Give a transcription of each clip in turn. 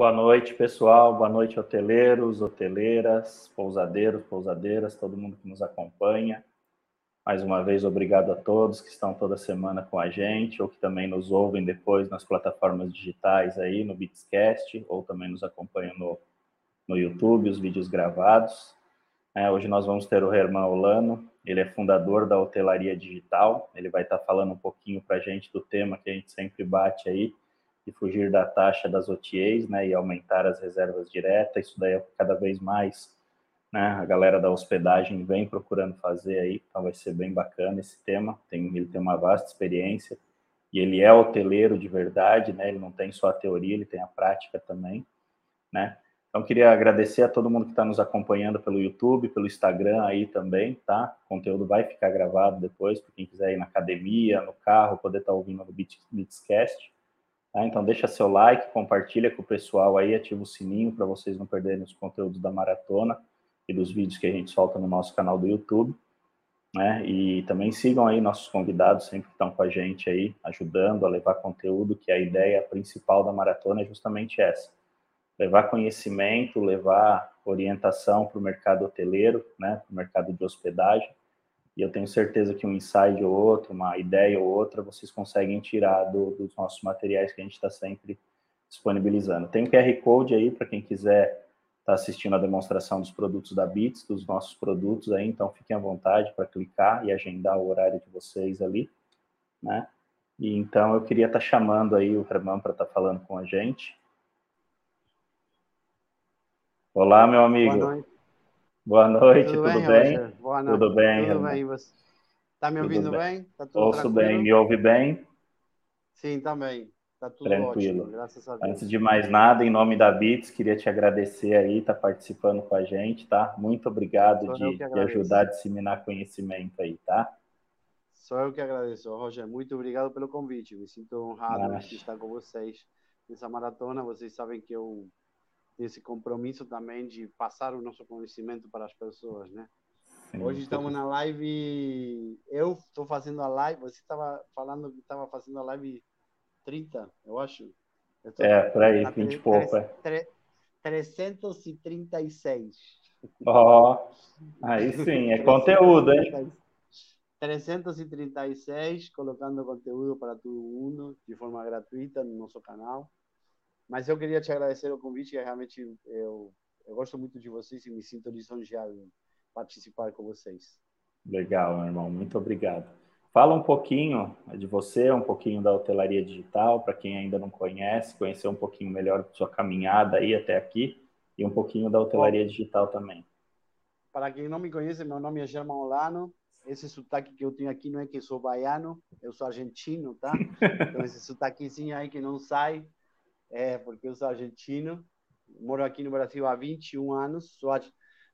Boa noite, pessoal. Boa noite, hoteleiros, hoteleiras, pousadeiros, pousadeiras, todo mundo que nos acompanha. Mais uma vez, obrigado a todos que estão toda semana com a gente ou que também nos ouvem depois nas plataformas digitais aí, no Bitscast, ou também nos acompanham no, no YouTube, os vídeos gravados. É, hoje nós vamos ter o Herman Olano, ele é fundador da Hotelaria Digital, ele vai estar falando um pouquinho para a gente do tema que a gente sempre bate aí, fugir da taxa das OTAs, né, e aumentar as reservas diretas, isso daí é cada vez mais, né, a galera da hospedagem vem procurando fazer aí, então vai ser bem bacana esse tema, tem, ele tem uma vasta experiência, e ele é hoteleiro de verdade, né, ele não tem só a teoria, ele tem a prática também, né, então, queria agradecer a todo mundo que está nos acompanhando pelo YouTube, pelo Instagram aí também, tá? O conteúdo vai ficar gravado depois, para quem quiser ir na academia, no carro, poder estar tá ouvindo no Beatscast. Tá? Então, deixa seu like, compartilha com o pessoal aí, ativa o sininho para vocês não perderem os conteúdos da maratona e dos vídeos que a gente solta no nosso canal do YouTube. Né? E também sigam aí nossos convidados, sempre que estão com a gente aí, ajudando a levar conteúdo, que a ideia principal da maratona é justamente essa levar conhecimento, levar orientação para o mercado hoteleiro, né, para o mercado de hospedagem. E eu tenho certeza que um insight ou outro, uma ideia ou outra, vocês conseguem tirar do, dos nossos materiais que a gente está sempre disponibilizando. Tem QR Code aí para quem quiser estar tá assistindo a demonstração dos produtos da Bits, dos nossos produtos aí, então fiquem à vontade para clicar e agendar o horário de vocês ali, né? E então eu queria estar tá chamando aí o Herman para estar tá falando com a gente. Olá, meu amigo. Boa noite. Boa noite, tudo, tudo bem? bem? Boa noite. Tudo bem, Tudo bem, você está me ouvindo bem? bem? Tá tudo Ouço tranquilo? bem, me ouve bem? Sim, também. Tá tudo Tranquilo. ótimo, graças a Deus. Antes de mais nada, em nome da Bits, queria te agradecer aí, tá participando com a gente, tá? Muito obrigado de, de, ajudar a disseminar conhecimento aí, tá? Sou eu que agradeço, Roger. Muito obrigado pelo convite. Me sinto honrado de estar com vocês nessa maratona. Vocês sabem que eu esse compromisso também de passar o nosso conhecimento para as pessoas, né? Sim, Hoje estamos na live, eu estou fazendo a live, você estava falando que estava fazendo a live 30, eu acho. Eu é, por aí, 20 e pouco. É. 336. Ó, oh, aí sim, é conteúdo, hein? 336, colocando conteúdo para todo mundo de forma gratuita no nosso canal. Mas eu queria te agradecer o convite, realmente eu, eu gosto muito de vocês e me sinto lisonjeado em participar com vocês. Legal, meu irmão, muito obrigado. Fala um pouquinho de você, um pouquinho da hotelaria digital, para quem ainda não conhece, conhecer um pouquinho melhor sua caminhada aí até aqui e um pouquinho da hotelaria Bom, digital também. Para quem não me conhece, meu nome é Germán Olano. Esse sotaque que eu tenho aqui não é que sou baiano, eu sou argentino, tá? Então esse sotaquezinho aí que não sai é, porque eu sou argentino, moro aqui no Brasil há 21 anos. Sou,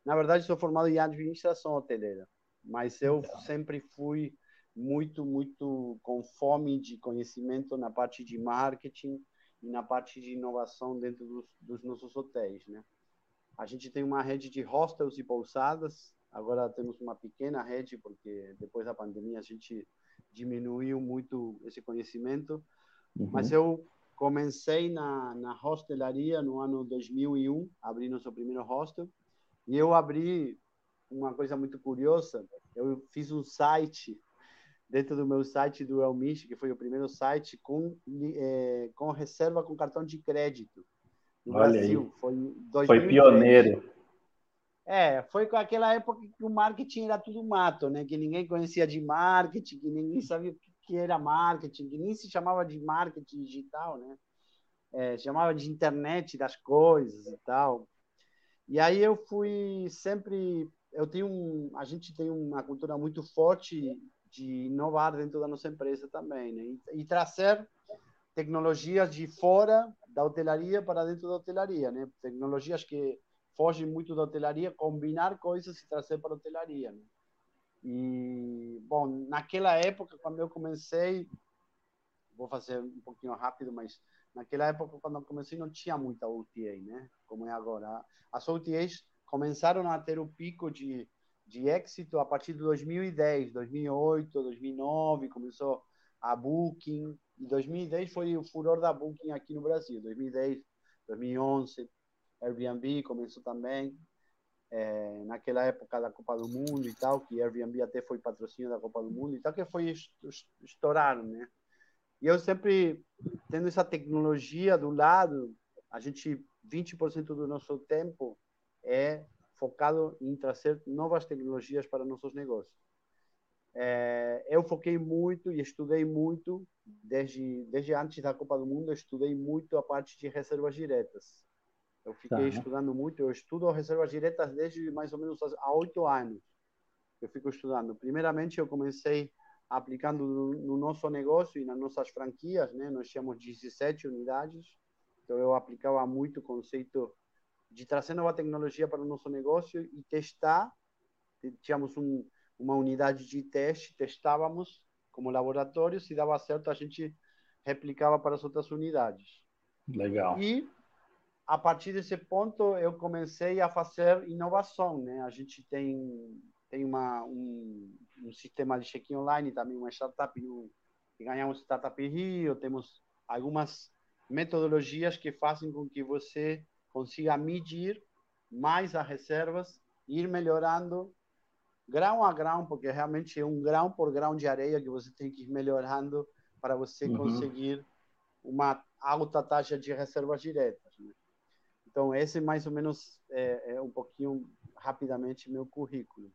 na verdade, sou formado em administração hoteleira, mas eu então. sempre fui muito, muito com fome de conhecimento na parte de marketing e na parte de inovação dentro dos, dos nossos hotéis, né? A gente tem uma rede de hostels e pousadas. Agora temos uma pequena rede porque depois da pandemia a gente diminuiu muito esse conhecimento. Uhum. Mas eu comecei na, na hostelaria no ano 2001, abri nosso primeiro hostel, e eu abri uma coisa muito curiosa, eu fiz um site dentro do meu site do Elmish, que foi o primeiro site com é, com reserva com cartão de crédito no Olha Brasil. Aí. Foi, foi pioneiro. É, foi com aquela época que o marketing era tudo mato, né? Que ninguém conhecia de marketing, que ninguém sabia o que que era marketing, que nem se chamava de marketing digital, né? É, chamava de internet das coisas e tal. E aí eu fui sempre, eu tenho um, a gente tem uma cultura muito forte de inovar dentro da nossa empresa também, né? E, e trazer tecnologias de fora da hotelaria para dentro da hotelaria, né? Tecnologias que fogem muito da hotelaria, combinar coisas e trazer para a hotelaria, né? E, bom, naquela época, quando eu comecei, vou fazer um pouquinho rápido, mas naquela época, quando eu comecei, não tinha muita OTA, né? Como é agora. As OTAs começaram a ter o pico de, de êxito a partir de 2010, 2008, 2009, começou a Booking. E 2010 foi o furor da Booking aqui no Brasil. 2010 2011, Airbnb começou também, é, naquela época da Copa do Mundo e tal, que Airbnb até foi patrocínio da Copa do Mundo e tal, que foi estourar, né? E eu sempre tendo essa tecnologia do lado, a gente 20% do nosso tempo é focado em trazer novas tecnologias para nossos negócios. É, eu foquei muito e estudei muito desde desde antes da Copa do Mundo, estudei muito a parte de reservas diretas. Eu fiquei tá. estudando muito, eu estudo reservas diretas desde mais ou menos há oito anos. Eu fico estudando. Primeiramente, eu comecei aplicando no nosso negócio e nas nossas franquias, né? Nós tínhamos 17 unidades, então eu aplicava muito o conceito de trazer nova tecnologia para o nosso negócio e testar. Tínhamos um, uma unidade de teste, testávamos como laboratório, se dava certo a gente replicava para as outras unidades. Legal. E a partir desse ponto eu comecei a fazer inovação, né? A gente tem tem uma um, um sistema de check-in online, também uma startup que ganhamos startup Rio, temos algumas metodologias que fazem com que você consiga medir mais as reservas, ir melhorando grão a grão, porque realmente é um grão por grão de areia que você tem que ir melhorando para você uhum. conseguir uma alta taxa de reservas diretas. Então, esse mais ou menos é, é um pouquinho rapidamente meu currículo.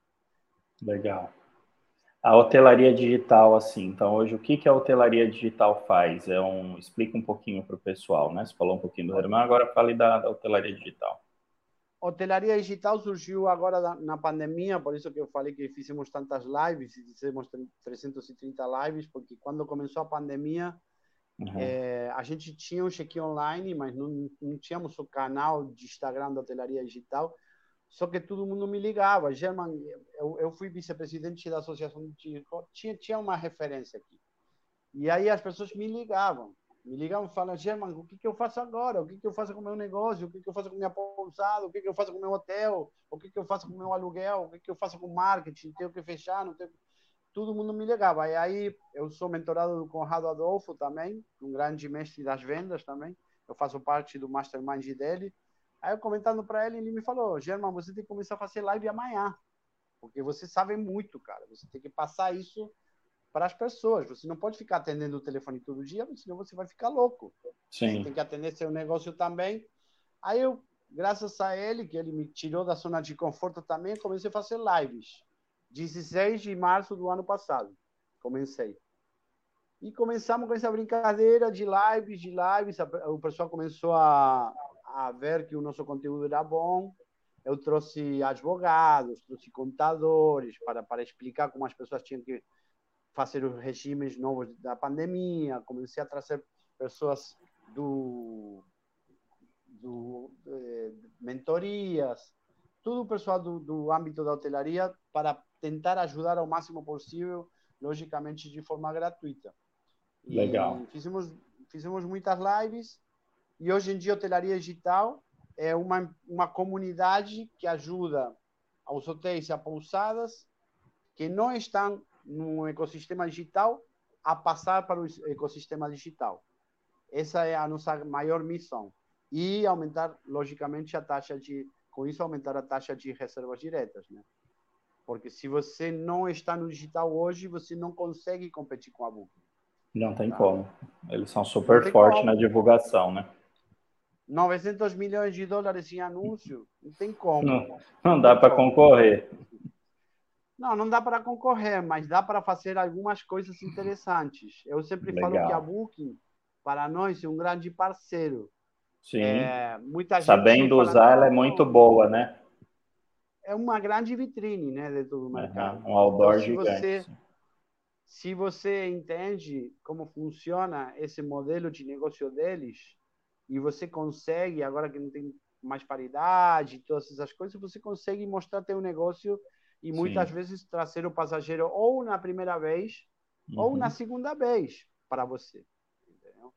Legal. A hotelaria digital, assim, então hoje o que, que a hotelaria digital faz? É um, explica um pouquinho para o pessoal, né? Você falou um pouquinho do Herman, agora fale da, da hotelaria digital. Hotelaria digital surgiu agora na pandemia, por isso que eu falei que fizemos tantas lives, fizemos 330 lives, porque quando começou a pandemia, Uhum. É, a gente tinha um check-in online, mas não, não tínhamos o canal de Instagram da hotelaria digital. Só que todo mundo me ligava. German, eu, eu fui vice-presidente da associação de tinha tinha uma referência aqui. E aí as pessoas me ligavam, me ligavam e falavam, German, o que, que eu faço agora? O que, que eu faço com o meu negócio? O que, que eu faço com minha pousada? O que, que eu faço com o meu hotel? O que, que eu faço com o meu aluguel? O que, que eu faço com o marketing? Tenho que fechar? Não tenho todo mundo me ligava. E aí eu sou mentorado do Conrado Adolfo também, um grande mestre das vendas também. Eu faço parte do mastermind dele. Aí eu comentando para ele, ele me falou: German, você tem que começar a fazer live amanhã, porque você sabe muito, cara. Você tem que passar isso para as pessoas. Você não pode ficar atendendo o telefone todo dia, senão você vai ficar louco. Sim. Você tem que atender seu negócio também. Aí eu, graças a ele, que ele me tirou da zona de conforto também, comecei a fazer lives. 16 de março do ano passado. Comecei. E começamos com essa brincadeira de lives, de lives. O pessoal começou a, a ver que o nosso conteúdo era bom. Eu trouxe advogados, trouxe contadores para, para explicar como as pessoas tinham que fazer os regimes novos da pandemia. Comecei a trazer pessoas do, do de, mentorias, tudo o pessoal do, do âmbito da hotelaria para tentar ajudar ao máximo possível, logicamente de forma gratuita. Legal. E fizemos, fizemos muitas lives e hoje em dia a hotelaria digital é uma, uma comunidade que ajuda aos hotéis e a pousadas que não estão no ecossistema digital a passar para o ecossistema digital. Essa é a nossa maior missão. E aumentar, logicamente, a taxa de, com isso, aumentar a taxa de reservas diretas, né? Porque se você não está no digital hoje, você não consegue competir com a Booking. Não tem tá? como. Eles são super fortes na divulgação, né? 900 milhões de dólares em anúncio, não tem como. Não, não dá para concorrer. Não, não dá para concorrer, mas dá para fazer algumas coisas interessantes. Eu sempre Legal. falo que a Booking, para nós, é um grande parceiro. Sim. É, muita Sabendo usar, ela é muito boa, né? É uma grande vitrine né, dentro do mercado. Uhum, um outdoor então, se gigante. Você, se você entende como funciona esse modelo de negócio deles e você consegue, agora que não tem mais paridade, todas essas coisas, você consegue mostrar teu negócio e muitas Sim. vezes trazer o passageiro ou na primeira vez uhum. ou na segunda vez para você. Entendeu?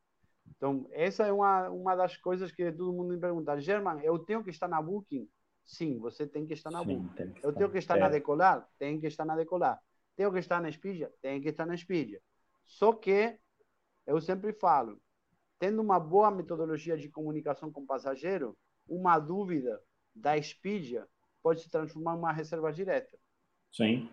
Então, essa é uma, uma das coisas que todo mundo me pergunta. German, eu tenho que estar na Booking? Sim, você tem que estar na Sim, Eu tenho que estar é. na Decolar? Tem que estar na Decolar. Tenho que estar na Expedia? Tem que estar na Expedia. Só que, eu sempre falo, tendo uma boa metodologia de comunicação com o passageiro, uma dúvida da Expedia pode se transformar em uma reserva direta. Sim.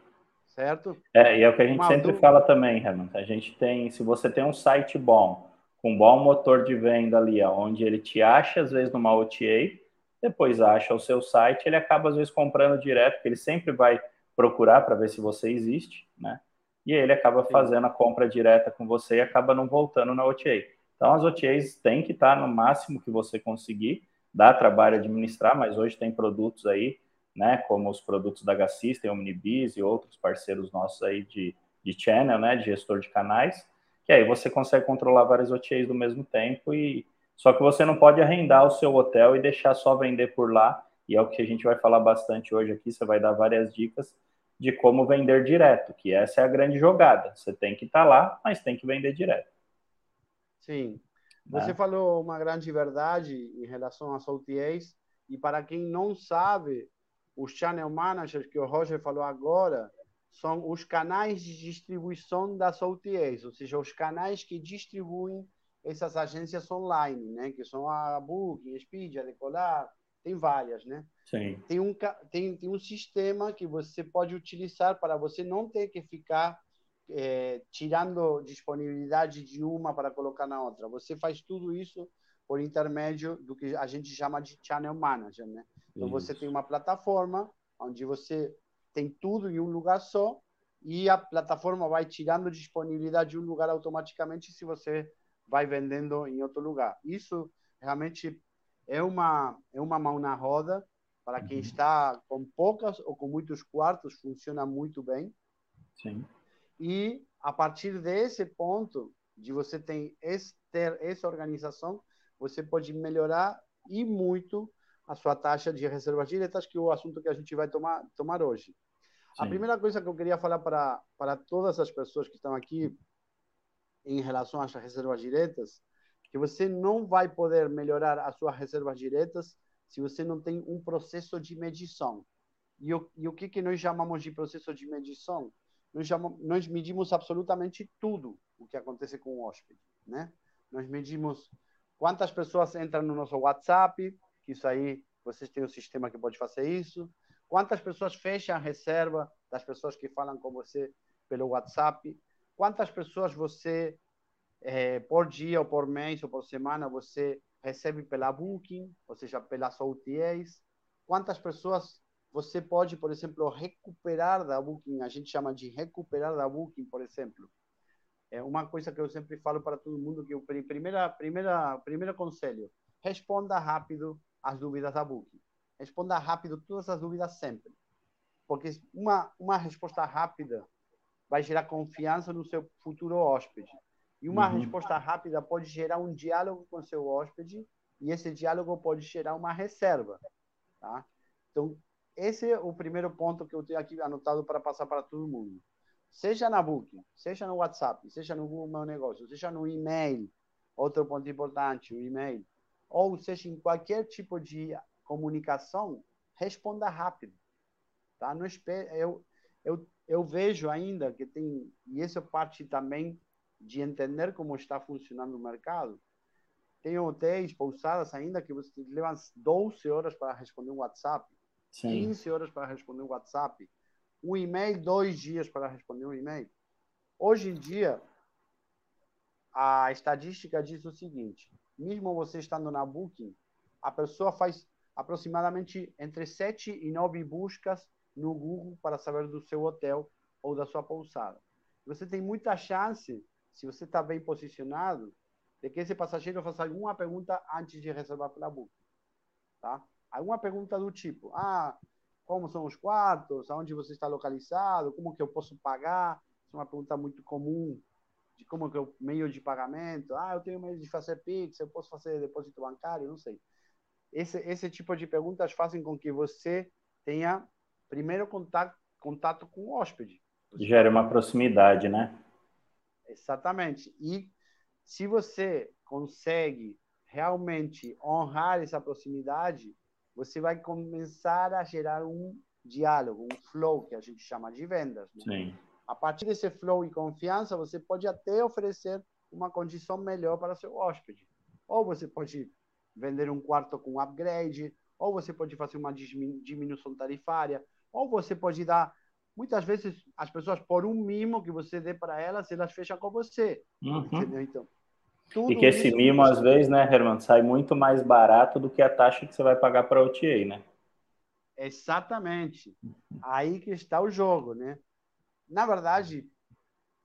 Certo? É, e é o que a gente uma sempre dúvida... fala também, Renan. A gente tem, se você tem um site bom, com um bom motor de venda ali, onde ele te acha, às vezes, numa OTA, depois acha o seu site, ele acaba, às vezes, comprando direto, porque ele sempre vai procurar para ver se você existe, né? E ele acaba fazendo a compra direta com você e acaba não voltando na OTA. Então, as OTAs têm que estar no máximo que você conseguir, dá trabalho administrar, mas hoje tem produtos aí, né, como os produtos da Gassista, Omnibis e outros parceiros nossos aí de, de channel, né, de gestor de canais, que aí você consegue controlar várias OTAs do mesmo tempo e só que você não pode arrendar o seu hotel e deixar só vender por lá, e é o que a gente vai falar bastante hoje aqui, você vai dar várias dicas de como vender direto, que essa é a grande jogada. Você tem que estar tá lá, mas tem que vender direto. Sim. Você né? falou uma grande verdade em relação às OTAs, e para quem não sabe, os channel managers que o Roger falou agora são os canais de distribuição das OTAs, ou seja, os canais que distribuem essas agências online, né? Que são a Booking, Expedia, Decolar, tem várias, né? Sim. Tem um, tem, tem um sistema que você pode utilizar para você não ter que ficar é, tirando disponibilidade de uma para colocar na outra. Você faz tudo isso por intermédio do que a gente chama de Channel Manager, né? Então isso. você tem uma plataforma onde você tem tudo em um lugar só e a plataforma vai tirando disponibilidade de um lugar automaticamente se você vai vendendo em outro lugar. Isso realmente é uma é uma mão na roda para quem uhum. está com poucas ou com muitos quartos funciona muito bem. Sim. E a partir desse ponto de você ter, ter essa organização, você pode melhorar e muito a sua taxa de reservas diretas, que é o assunto que a gente vai tomar, tomar hoje. Sim. A primeira coisa que eu queria falar para, para todas as pessoas que estão aqui em relação às reservas diretas, que você não vai poder melhorar as suas reservas diretas se você não tem um processo de medição. E o, e o que, que nós chamamos de processo de medição? nós, chamamos, nós medimos absolutamente tudo o que acontece com o hóspede, né? Nós medimos quantas pessoas entram no nosso WhatsApp, que isso aí vocês têm um sistema que pode fazer isso. Quantas pessoas fecham a reserva das pessoas que falam com você pelo WhatsApp? Quantas pessoas você, é, por dia, ou por mês, ou por semana, você recebe pela Booking, ou seja, pelas OTAs? Quantas pessoas você pode, por exemplo, recuperar da Booking, a gente chama de recuperar da Booking, por exemplo. É uma coisa que eu sempre falo para todo mundo que o primeira primeira primeiro conselho, responda rápido as dúvidas da Booking. Responda rápido todas as dúvidas sempre. Porque uma uma resposta rápida vai gerar confiança no seu futuro hóspede. E uma uhum. resposta rápida pode gerar um diálogo com seu hóspede e esse diálogo pode gerar uma reserva, tá? Então, esse é o primeiro ponto que eu tenho aqui anotado para passar para todo mundo. Seja na Booking, seja no WhatsApp, seja no Google Meu Negócio, seja no e-mail, outro ponto importante, o e-mail, ou seja em qualquer tipo de comunicação, responda rápido. Tá? Não espere, eu, eu, eu vejo ainda que tem, e essa parte também de entender como está funcionando o mercado, tem hotéis, pousadas ainda que você leva 12 horas para responder um WhatsApp. Sim. 15 horas para responder um WhatsApp, um e-mail, dois dias para responder um e-mail. Hoje em dia, a estatística diz o seguinte: mesmo você estando na Booking, a pessoa faz aproximadamente entre 7 e 9 buscas no Google para saber do seu hotel ou da sua pousada. Você tem muita chance, se você está bem posicionado, de que esse passageiro faça alguma pergunta antes de reservar pela Booking. Tá? alguma pergunta do tipo, ah, como são os quartos, aonde você está localizado, como que eu posso pagar? Isso é uma pergunta muito comum de como que é o meio de pagamento. Ah, eu tenho meio de fazer Pix, eu posso fazer depósito bancário, não sei. Esse, esse tipo de perguntas fazem com que você tenha primeiro contato, contato com o hóspede. Gera uma proximidade, né? Exatamente. E se você consegue realmente honrar essa proximidade, você vai começar a gerar um diálogo, um flow que a gente chama de vendas. Né? Sim. A partir desse flow e confiança, você pode até oferecer uma condição melhor para seu hóspede. ou você pode vender um quarto com upgrade, ou você pode fazer uma diminuição tarifária, ou você pode dar. Muitas vezes as pessoas, por um mimo que você dê para elas, elas fecham com você. Uhum. Entendeu? Então, e que esse mimo, às vezes, né, Herman, sai muito mais barato do que a taxa que você vai pagar para a OTA, né? Exatamente. Aí que está o jogo, né? Na verdade,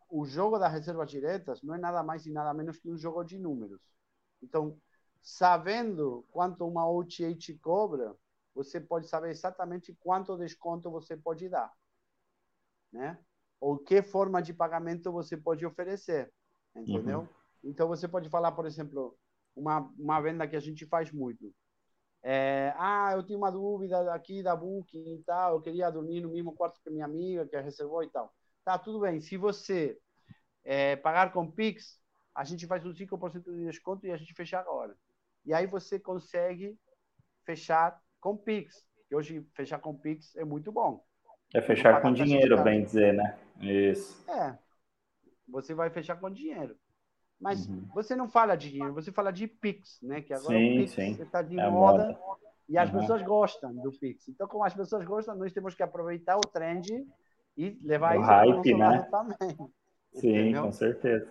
o jogo das reservas diretas não é nada mais e nada menos que um jogo de números. Então, sabendo quanto uma OTA te cobra, você pode saber exatamente quanto desconto você pode dar, né? Ou que forma de pagamento você pode oferecer, entendeu? Uhum. Então, você pode falar, por exemplo, uma, uma venda que a gente faz muito. É, ah, eu tinha uma dúvida aqui da Booking e tal, eu queria dormir no mesmo quarto que minha amiga, que reservou e tal. Tá, tudo bem. Se você é, pagar com Pix, a gente faz um 5% de desconto e a gente fecha agora. E aí você consegue fechar com Pix. Que hoje fechar com Pix é muito bom. É fechar com dinheiro, bem dizer, né? Isso. É. Você vai fechar com dinheiro. Mas uhum. você não fala de dinheiro, você fala de Pix, né? Que agora sim, o Pix está de é moda, moda, e as uhum. pessoas gostam do Pix. Então, como as pessoas gostam, nós temos que aproveitar o trend e levar o isso hype, né? também. Sim, entendeu? com certeza.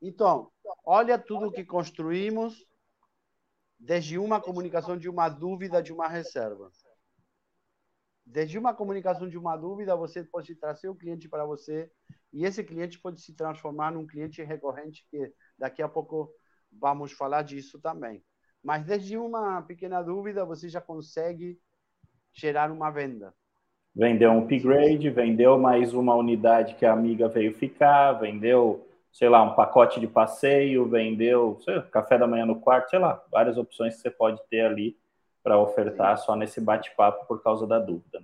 Então, olha tudo que construímos desde uma comunicação de uma dúvida, de uma reserva. Desde uma comunicação de uma dúvida, você pode trazer o cliente para você e esse cliente pode se transformar num cliente recorrente, que daqui a pouco vamos falar disso também. Mas desde uma pequena dúvida, você já consegue gerar uma venda. Vendeu um upgrade, vendeu mais uma unidade que a amiga veio ficar, vendeu, sei lá, um pacote de passeio, vendeu sei, café da manhã no quarto, sei lá, várias opções que você pode ter ali para ofertar só nesse bate-papo por causa da dúvida.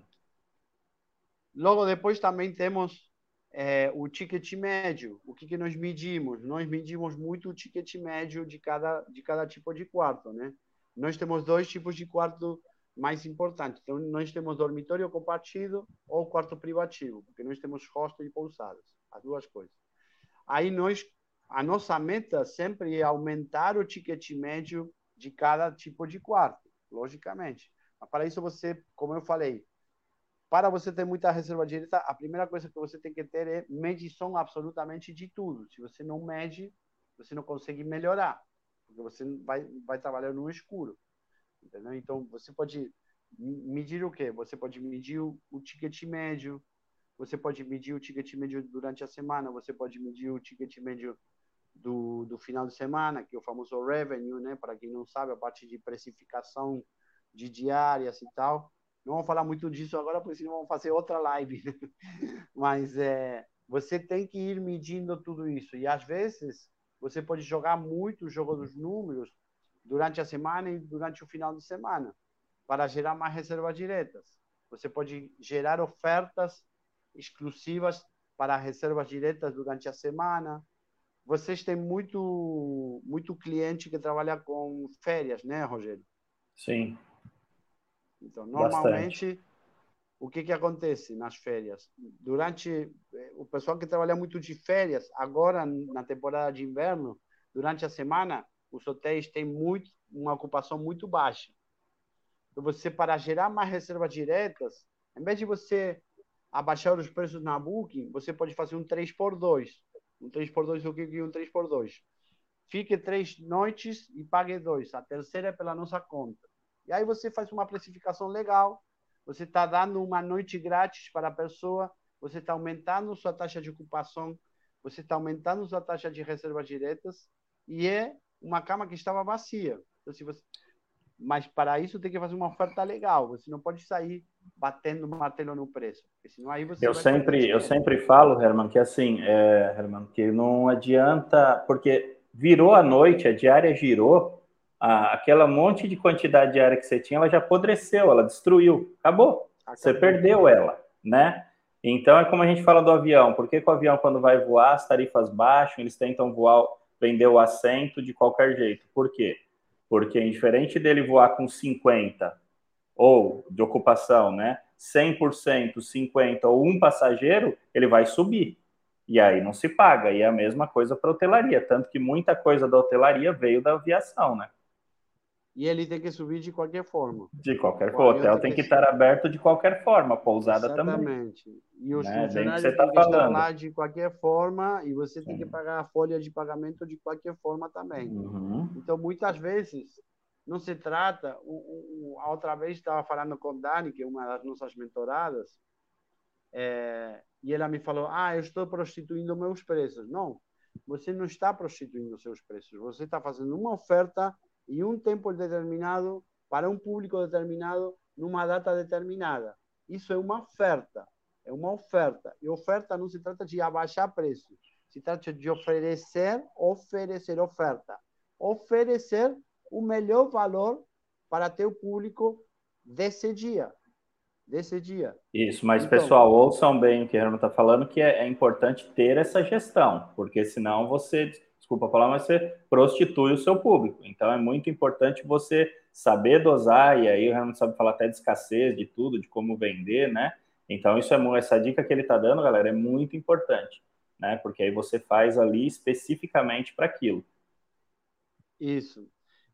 Logo depois também temos é, o ticket médio. O que, que nós medimos? Nós medimos muito o ticket médio de cada, de cada tipo de quarto, né? Nós temos dois tipos de quarto mais importantes. Então, nós temos dormitório compartido ou quarto privativo, porque nós temos hostel e pousadas, as duas coisas. Aí nós, a nossa meta sempre é aumentar o ticket médio de cada tipo de quarto, logicamente. Mas para isso você, como eu falei, para você ter muita reserva direta, a primeira coisa que você tem que ter é medição absolutamente de tudo. Se você não mede, você não consegue melhorar, porque você vai, vai trabalhar no escuro. Entendeu? Então, você pode medir o quê? Você pode medir o, o ticket médio, você pode medir o ticket médio durante a semana, você pode medir o ticket médio do, do final de semana, que é o famoso revenue, né? Para quem não sabe, a parte de precificação de diárias e tal. Não vamos falar muito disso agora, porque senão vamos fazer outra live. Né? Mas é, você tem que ir medindo tudo isso. E às vezes você pode jogar muito o jogo dos números durante a semana e durante o final de semana para gerar mais reservas diretas. Você pode gerar ofertas exclusivas para reservas diretas durante a semana. Vocês têm muito muito cliente que trabalha com férias, né, Rogério? Sim. Então, normalmente, Bastante. o que, que acontece nas férias? Durante. Eh, o pessoal que trabalha muito de férias, agora na temporada de inverno, durante a semana, os hotéis têm muito, uma ocupação muito baixa. Então, você, para gerar mais reservas diretas, em vez de você abaixar os preços na Booking, você pode fazer um 3x2. Um 3x2, o que é um 3x2? Fique três noites e pague dois. A terceira é pela nossa conta. E aí você faz uma precificação legal, você está dando uma noite grátis para a pessoa, você está aumentando sua taxa de ocupação, você está aumentando sua taxa de reservas diretas, e é uma cama que estava vazia. Então, se você... Mas para isso tem que fazer uma oferta legal, você não pode sair batendo martelo no preço, porque senão aí você eu sempre eu sempre falo Herman que assim é, Herman que não adianta porque virou a noite a diária girou a, aquela monte de quantidade de área que você tinha, ela já apodreceu, ela destruiu, acabou. acabou. Você perdeu ela, né? Então é como a gente fala do avião. Por que, que o avião, quando vai voar, as tarifas baixam, eles tentam voar, vender o assento de qualquer jeito? Por quê? Porque diferente dele voar com 50 ou de ocupação, né? 100%, 50 ou um passageiro, ele vai subir. E aí não se paga. E é a mesma coisa para hotelaria, tanto que muita coisa da hotelaria veio da aviação, né? E ele tem que subir de qualquer forma. De qualquer forma. O hotel tem que, estar aberto de qualquer forma, pousada Exatamente. também. Exatamente. E os né? funcionários têm tá que estar lá de qualquer forma e você tem Sim. que pagar a folha de pagamento de qualquer forma também. Uhum. Então, muitas vezes, não se trata... O, o, a outra vez estava falando com Dani, que é uma das nossas mentoradas, é, e ela me falou, ah, eu estou prostituindo meus preços. Não, você não está prostituindo seus preços. Você está fazendo uma oferta e um tempo determinado para um público determinado numa data determinada. Isso é uma oferta, é uma oferta. E oferta não se trata de abaixar preço, se trata de oferecer, oferecer oferta, oferecer o melhor valor para teu público desse dia, desse dia. Isso, mas então, pessoal, ouçam bem o que a Herman está falando, que é, é importante ter essa gestão, porque senão você desculpa falar, mas você prostitui o seu público. Então é muito importante você saber dosar, e aí o Renan sabe falar até de escassez, de tudo, de como vender, né? Então isso é essa dica que ele está dando, galera, é muito importante, né? Porque aí você faz ali especificamente para aquilo. Isso.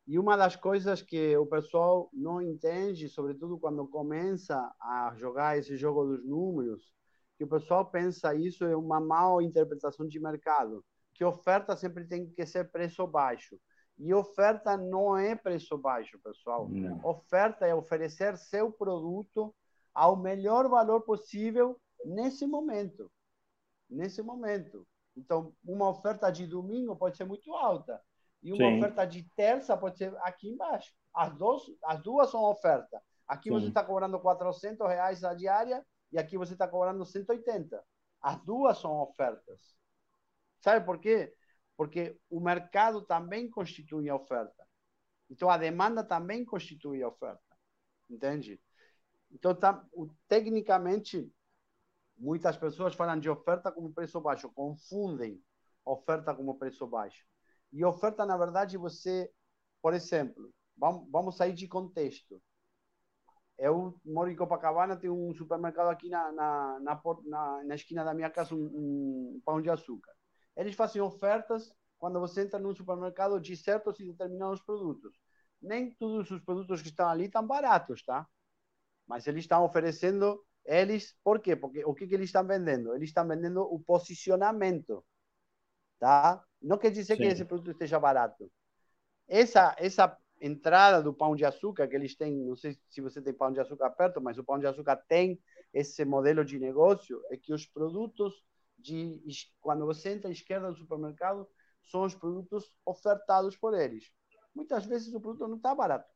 E uma das coisas que o pessoal não entende, sobretudo quando começa a jogar esse jogo dos números, que o pessoal pensa isso é uma mal interpretação de mercado que oferta sempre tem que ser preço baixo. E oferta não é preço baixo, pessoal. Não. Oferta é oferecer seu produto ao melhor valor possível nesse momento. Nesse momento. Então, uma oferta de domingo pode ser muito alta e uma Sim. oferta de terça pode ser aqui embaixo. As duas, as duas são oferta. Aqui Sim. você está cobrando 400 reais a diária e aqui você está cobrando 180. As duas são ofertas. Sabe por quê? Porque o mercado também constitui a oferta. Então, a demanda também constitui a oferta. Entende? Então, tá, tecnicamente, muitas pessoas falam de oferta como preço baixo, confundem oferta como preço baixo. E oferta, na verdade, você, por exemplo, vamos, vamos sair de contexto. Eu moro em Copacabana, tem um supermercado aqui na, na, na, na, na esquina da minha casa, um, um pão de açúcar. Eles fazem ofertas quando você entra num supermercado de certos e determinados produtos. Nem todos os produtos que estão ali estão baratos, tá? Mas eles estão oferecendo eles, por quê? Porque o que, que eles estão vendendo? Eles estão vendendo o posicionamento, tá? Não quer dizer Sim. que esse produto esteja barato. Essa essa entrada do pão de açúcar que eles têm, não sei se você tem pão de açúcar perto, mas o pão de açúcar tem esse modelo de negócio, é que os produtos de quando você entra à esquerda do supermercado, são os produtos ofertados por eles. Muitas vezes o produto não está barato,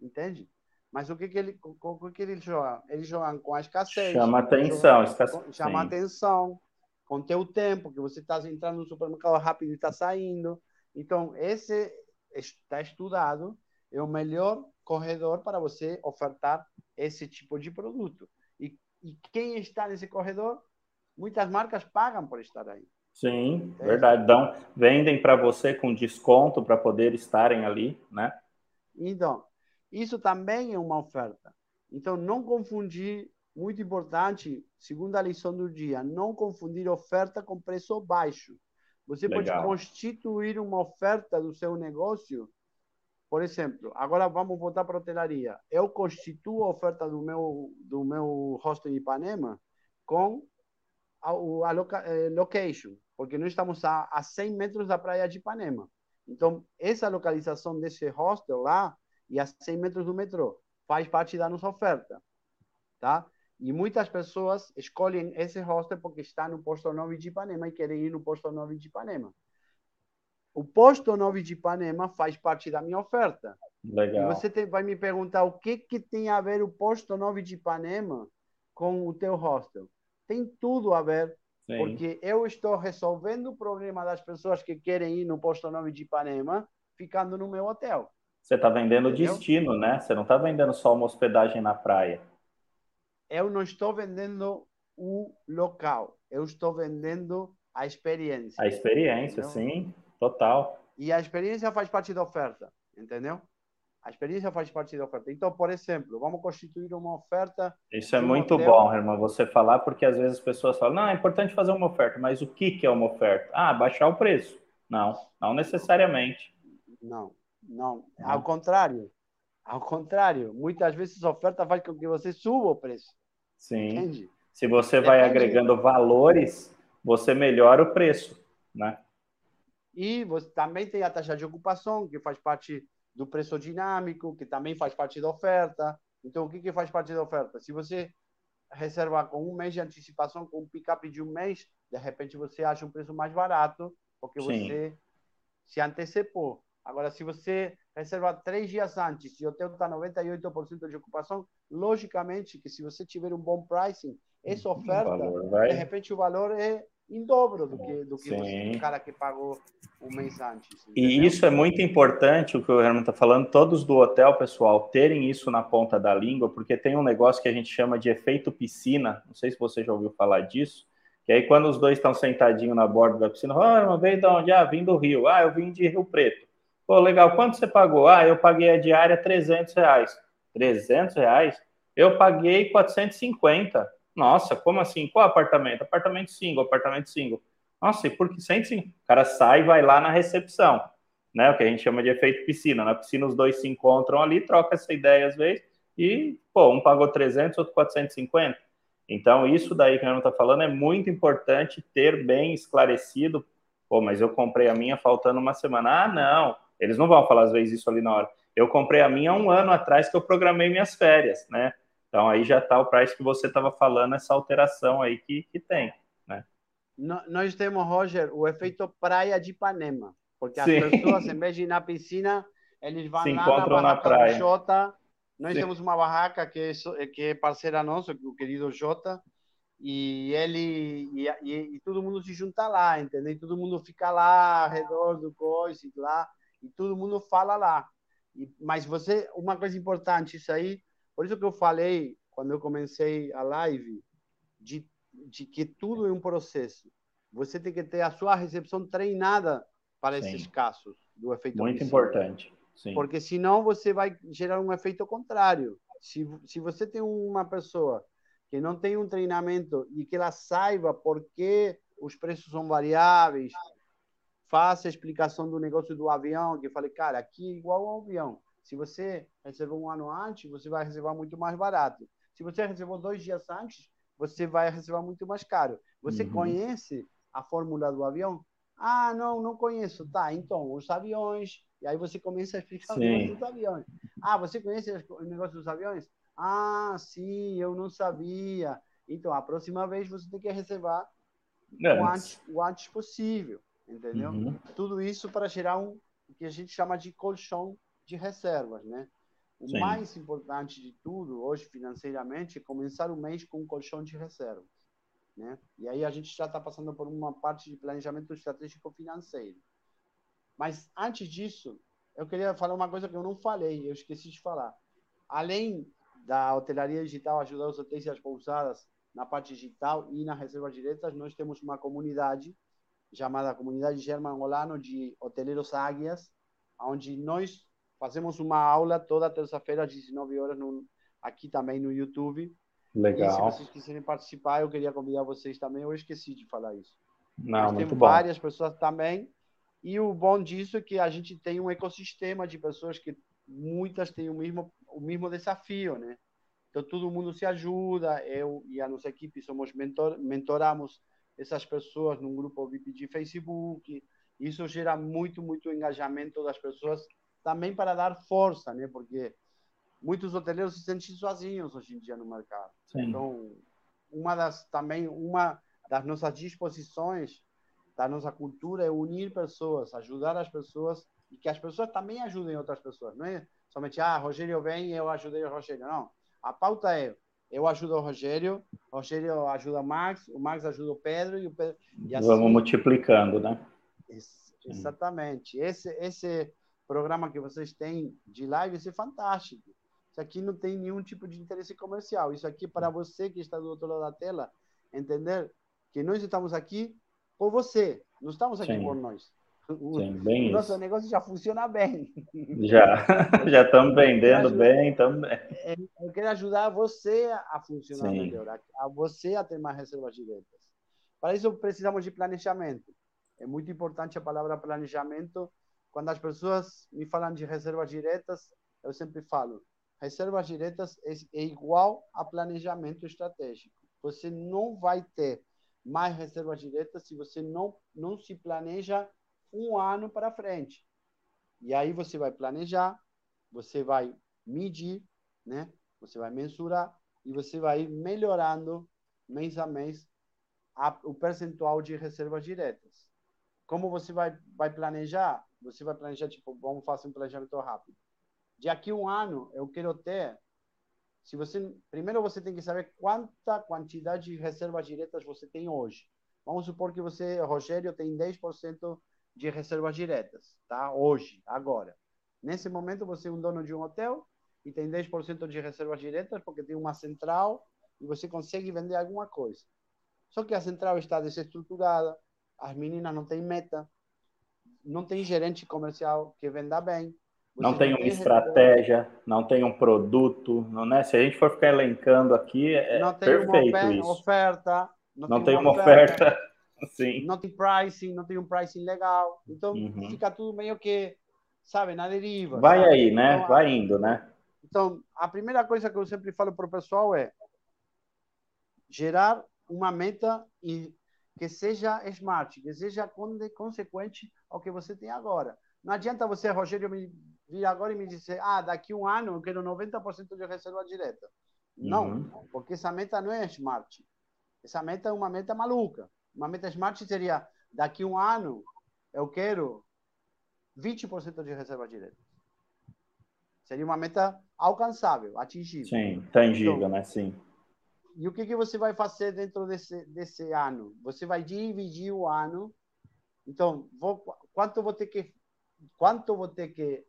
entende? Mas o que que ele, o que eles jogam? Eles jogam com a escassez. Chama atenção, escassez. Chama Sim. atenção com teu tempo, que você está entrando no supermercado rápido e está saindo. Então, esse está estudado, é o melhor corredor para você ofertar esse tipo de produto. E, e quem está nesse corredor muitas marcas pagam por estar aí. Sim, verdade. Dão, vendem para você com desconto para poder estarem ali, né? Então, isso também é uma oferta. Então, não confundir, muito importante, segunda lição do dia, não confundir oferta com preço baixo. Você Legal. pode constituir uma oferta do seu negócio. Por exemplo, agora vamos voltar para a hotelaria. Eu constituo a oferta do meu, do meu hostel em Ipanema com a, a loca, eh, location, porque nós estamos a, a 100 metros da praia de Ipanema. Então, essa localização desse hostel lá e a 100 metros do metrô faz parte da nossa oferta, tá? E muitas pessoas escolhem esse hostel porque está no posto 9 de Ipanema e querem ir no posto 9 de Ipanema. O posto 9 de Ipanema faz parte da minha oferta. Legal. E você tem, vai me perguntar o que, que tem a ver o posto 9 de Ipanema com o teu hostel tem tudo a ver, Sim. porque eu estou resolvendo o problema das pessoas que querem ir no posto 9 de Ipanema, ficando no meu hotel. Você está vendendo Entendeu? destino, né? Você não está vendendo só uma hospedagem na praia. Eu não estou vendendo o local, eu estou vendendo a experiência. A experiência, entendeu? sim, total. E a experiência faz parte da oferta, entendeu? A experiência faz parte da oferta. Então, por exemplo, vamos constituir uma oferta. Isso é muito hotel. bom, irmão, você falar, porque às vezes as pessoas falam, não, é importante fazer uma oferta, mas o que, que é uma oferta? Ah, baixar o preço. Não, não necessariamente. Não, não. não. Ao contrário. Ao contrário, muitas vezes a oferta faz com que você suba o preço. Sim. Entende? Se você vai Depende. agregando valores, você melhora o preço, né? E você também tem a taxa de ocupação, que faz parte do preço dinâmico, que também faz parte da oferta. Então, o que, que faz parte da oferta? Se você reservar com um mês de antecipação, com um pick-up de um mês, de repente você acha um preço mais barato, porque Sim. você se antecipou. Agora, se você reserva três dias antes e o hotel está 98% de ocupação, logicamente que se você tiver um bom pricing, essa oferta, de repente o valor é em dobro do que, do que o cara que pagou um mês antes. Entendeu? E isso é muito importante, o que o Herman está falando, todos do hotel, pessoal, terem isso na ponta da língua, porque tem um negócio que a gente chama de efeito piscina, não sei se você já ouviu falar disso, que aí quando os dois estão sentadinhos na borda da piscina, oh, uma vez de onde? Ah, vim do Rio. Ah, eu vim de Rio Preto. Pô, legal, quanto você pagou? Ah, eu paguei a diária 300 reais. 300 reais? Eu paguei 450. Nossa, como assim? Qual apartamento? Apartamento single, apartamento single. Nossa, e por que 105? O cara sai e vai lá na recepção, né? O que a gente chama de efeito piscina. Na piscina, os dois se encontram ali, troca essa ideia às vezes, e, pô, um pagou 300, outro 450. Então, isso daí que a gente está falando é muito importante ter bem esclarecido. Pô, mas eu comprei a minha faltando uma semana. Ah, não. Eles não vão falar às vezes isso ali na hora. Eu comprei a minha um ano atrás que eu programei minhas férias, né? Então aí já está o price que você estava falando, essa alteração aí que, que tem. Né? Nós temos, Roger, o efeito praia de Ipanema, porque Sim. as pessoas, em vez de ir na piscina, eles vão Se lá na, na praia. Jota. Nós Sim. temos uma barraca que é, que é parceira nossa, o querido Jota, e ele e, e, e, todo mundo se junta lá, entendeu? E todo mundo fica lá ao redor do coisa lá, e todo mundo fala lá. E, mas você, uma coisa importante, isso aí, por isso que eu falei, quando eu comecei a live, de, de que tudo é um processo. Você tem que ter a sua recepção treinada para Sim. esses casos do efeito Muito importante. Sim. Porque senão você vai gerar um efeito contrário. Se, se você tem uma pessoa que não tem um treinamento e que ela saiba por que os preços são variáveis, faça a explicação do negócio do avião, que eu falei, cara, aqui é igual ao avião. Se você reservou um ano antes, você vai reservar muito mais barato. Se você reservou dois dias antes, você vai reservar muito mais caro. Você uhum. conhece a fórmula do avião? Ah, não, não conheço. Tá, então, os aviões. E aí você começa a explicar sim. o negócio dos aviões. Ah, você conhece o negócio dos aviões? Ah, sim, eu não sabia. Então, a próxima vez você tem que reservar o antes, o antes possível, entendeu? Uhum. Tudo isso para gerar um o que a gente chama de colchão de reservas, né? O Sim. mais importante de tudo hoje financeiramente é começar o mês com um colchão de reservas, né? E aí a gente já está passando por uma parte de planejamento estratégico financeiro. Mas antes disso, eu queria falar uma coisa que eu não falei, eu esqueci de falar. Além da hotelaria digital ajudar os hotéis e as pousadas na parte digital e nas reservas diretas, nós temos uma comunidade chamada Comunidade German Olano de Hoteleiros Águias, onde nós Fazemos uma aula toda terça-feira às 19 horas no, aqui também no YouTube. Legal. E se vocês quiserem participar, eu queria convidar vocês também. Eu esqueci de falar isso. Não, Mas muito tem bom. várias pessoas também. E o bom disso é que a gente tem um ecossistema de pessoas que muitas têm o mesmo, o mesmo desafio, né? Então todo mundo se ajuda. Eu e a nossa equipe somos mentor, mentoramos essas pessoas num grupo VIP de Facebook. Isso gera muito, muito engajamento das pessoas também para dar força, né? Porque muitos hoteleiros se sentem sozinhos hoje em dia no mercado. Sim. Então, uma das também uma das nossas disposições da nossa cultura é unir pessoas, ajudar as pessoas e que as pessoas também ajudem outras pessoas, não é somente ah, Rogério vem, eu ajudei o Rogério, não. A pauta é eu ajudo o Rogério, o Rogério ajuda o Max, o Max ajuda o Pedro e o Pedro e assim, vamos multiplicando, né? Exatamente. Esse esse programa que vocês têm de live, é fantástico. Isso aqui não tem nenhum tipo de interesse comercial. Isso aqui é para você que está do outro lado da tela entender que nós estamos aqui por você, não estamos aqui Sim. por nós. Sim, o nosso isso. negócio já funciona bem. Já, já estamos vendendo bem também. É, eu quero ajudar você a funcionar Sim. melhor, a, a você a ter mais reservas diretas. Para isso precisamos de planejamento. É muito importante a palavra planejamento. Quando as pessoas me falam de reservas diretas, eu sempre falo, reservas diretas é, é igual a planejamento estratégico. Você não vai ter mais reservas diretas se você não, não se planeja um ano para frente. E aí você vai planejar, você vai medir, né? Você vai mensurar e você vai melhorando mês a mês a, o percentual de reservas diretas. Como você vai, vai planejar? Você vai planejar, tipo, vamos fazer um planejamento rápido. De aqui um ano, eu quero ter. Se você primeiro você tem que saber quanta quantidade de reservas diretas você tem hoje. Vamos supor que você, Rogério, tem 10% de reservas diretas, tá? Hoje, agora. Nesse momento, você é um dono de um hotel e tem 10% de reservas diretas porque tem uma central e você consegue vender alguma coisa. Só que a central está desestruturada, as meninas não têm meta, não tem gerente comercial que venda bem. Não tem uma estratégia, não tem um produto, não é? Se a gente for ficar elencando aqui, é não tem perfeito uma isso. oferta, não, não tem, uma oferta, oferta. Sim. não tem pricing, não tem um pricing legal, então uhum. fica tudo meio que, sabe, na deriva. Vai sabe? aí, né? Então, Vai indo, né? Então, a primeira coisa que eu sempre falo para o pessoal é gerar uma meta e que seja smart, que seja consequente ao que você tem agora. Não adianta você, Rogério, me vir agora e me dizer, ah, daqui um ano eu quero 90% de reserva direta. Não, uhum. porque essa meta não é smart. Essa meta é uma meta maluca. Uma meta smart seria, daqui um ano eu quero 20% de reserva direta. Seria uma meta alcançável, atingível. Sim, tangível, então, né? Sim. E o que, que você vai fazer dentro desse, desse ano? Você vai dividir o ano. Então, vou, quanto vou ter que quanto vou ter que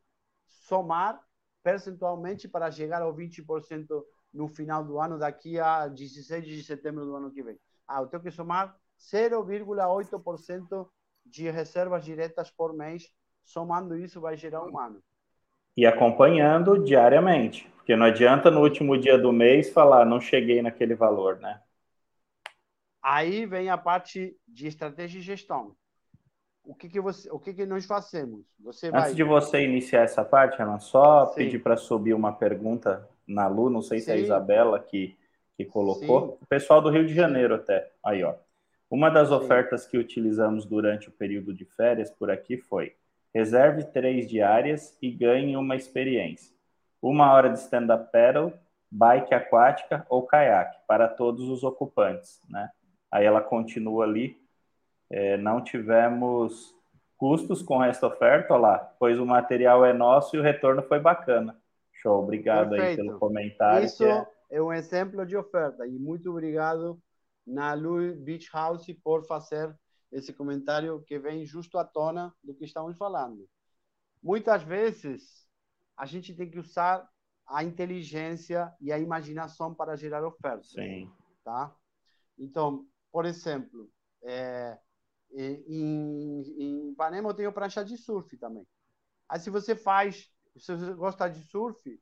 somar percentualmente para chegar ao 20% no final do ano, daqui a 16 de setembro do ano que vem? Ah, eu tenho que somar 0,8% de reservas diretas por mês. Somando isso, vai gerar um ano. E acompanhando diariamente. Porque não adianta no último dia do mês falar, não cheguei naquele valor, né? Aí vem a parte de estratégia e gestão. O que, que, você, o que, que nós fazemos? Você Antes vai... de você iniciar essa parte, Renan, só Sim. pedir para subir uma pergunta na Lu, não sei se Sim. é a Isabela que, que colocou. Sim. O pessoal do Rio de Janeiro até. Aí, ó. Uma das ofertas que utilizamos durante o período de férias por aqui foi reserve três diárias e ganhe uma experiência uma hora de stand-up paddle, bike aquática ou caiaque para todos os ocupantes, né? Aí ela continua ali, é, não tivemos custos com esta oferta, olha lá, pois o material é nosso e o retorno foi bacana. Show, obrigado Perfeito. aí pelo comentário. Isso é... é... um exemplo de oferta e muito obrigado na Louis Beach House por fazer esse comentário que vem justo à tona do que estamos falando. Muitas vezes a gente tem que usar a inteligência e a imaginação para gerar ofertas. Sim. Tá? Então, por exemplo, é, em, em Ipanema eu tenho prancha de surf também. Aí se você faz, se você gosta de surf,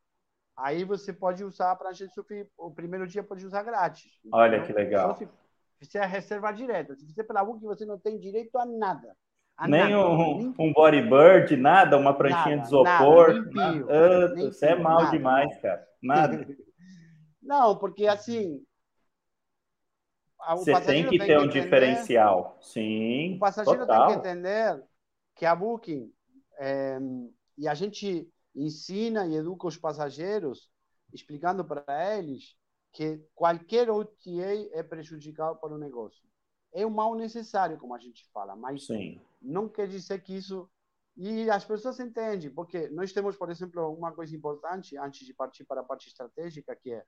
aí você pode usar a prancha de surf, o primeiro dia pode usar grátis. Olha que legal. Se fizer a reserva direta. Se fizer pela Book, você não tem direito a nada. Nem nada, um, um bodyboard, nada, uma pranchinha nada, de isopor. Nada, limpio, nada. você é mal demais, cara. Nada. Não, porque assim. Você tem que tem ter que um entender, diferencial. Sim. O passageiro total. tem que entender que a Booking. É, e a gente ensina e educa os passageiros, explicando para eles que qualquer OTA é prejudicial para o negócio é um mal necessário, como a gente fala, mas Sim. não quer dizer que isso. E as pessoas entendem, porque nós temos, por exemplo, uma coisa importante antes de partir para a parte estratégica, que é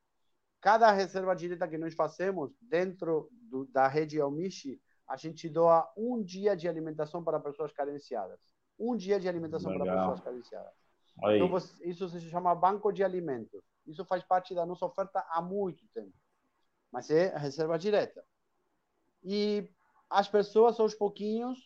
cada reserva direta que nós fazemos dentro do, da rede Almishi, a gente doa um dia de alimentação para pessoas carenciadas. Um dia de alimentação Legal. para pessoas carenciadas. Aí. Então, isso se chama banco de alimentos. Isso faz parte da nossa oferta há muito tempo. Mas é reserva direta. E as pessoas, aos pouquinhos,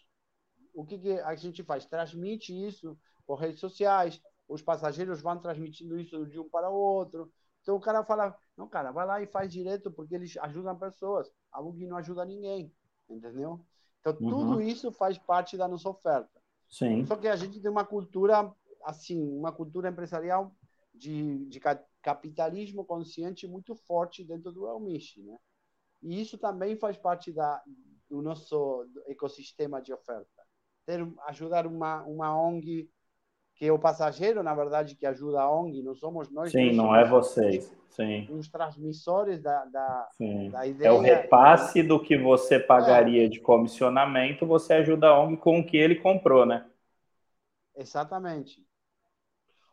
o que, que a gente faz? Transmite isso por redes sociais, os passageiros vão transmitindo isso de um para o outro. Então o cara fala, não, cara, vai lá e faz direto porque eles ajudam pessoas. A Bug não ajuda ninguém, entendeu? Então uhum. tudo isso faz parte da nossa oferta. Sim. Só que a gente tem uma cultura assim, uma cultura empresarial de, de capitalismo consciente muito forte dentro do Elmish, né? E isso também faz parte da, do nosso ecossistema de oferta. Ter, ajudar uma, uma ONG que é o passageiro, na verdade, que ajuda a ONG, não somos nós. Sim, não é vocês. Sim. Os transmissores da, da, da, ideia. É o repasse do que você pagaria é. de comissionamento, você ajuda a ONG com o que ele comprou, né? Exatamente.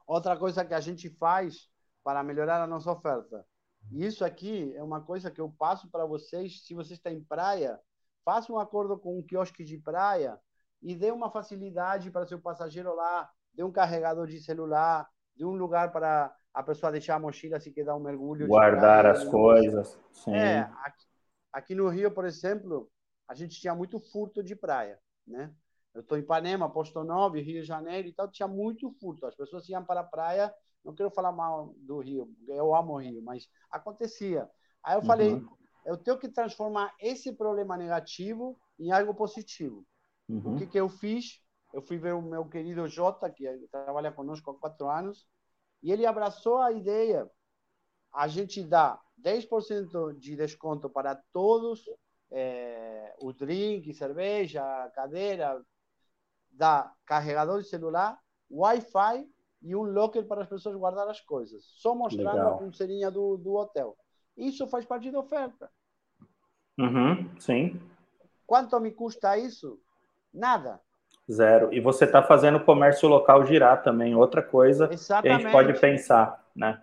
Outra coisa que a gente faz para melhorar a nossa oferta. Isso aqui é uma coisa que eu passo para vocês. Se você está em praia, faça um acordo com um quiosque de praia e dê uma facilidade para seu passageiro lá de um carregador de celular, de um lugar para a pessoa deixar a mochila se quer dar um mergulho. Guardar as coisas. Sim. É, aqui, aqui, no Rio, por exemplo, a gente tinha muito furto de praia, né? Eu estou em Ipanema, Posto Novo, Rio de Janeiro e tal, tinha muito furto. As pessoas iam para a praia, não quero falar mal do Rio, eu amo o Rio, mas acontecia. Aí eu falei, uhum. eu tenho que transformar esse problema negativo em algo positivo. Uhum. O que, que eu fiz? eu fui ver o meu querido Jota, que trabalha conosco há quatro anos, e ele abraçou a ideia. A gente dá 10% de desconto para todos, é, o drink, cerveja, cadeira, dá carregador de celular, Wi-Fi e um locker para as pessoas guardar as coisas. Só mostrando Legal. a pulseirinha do, do hotel. Isso faz parte da oferta. Uhum, sim. Quanto me custa isso? Nada. Zero. E você está fazendo o comércio local girar também, outra coisa Exatamente. que a gente pode pensar, né?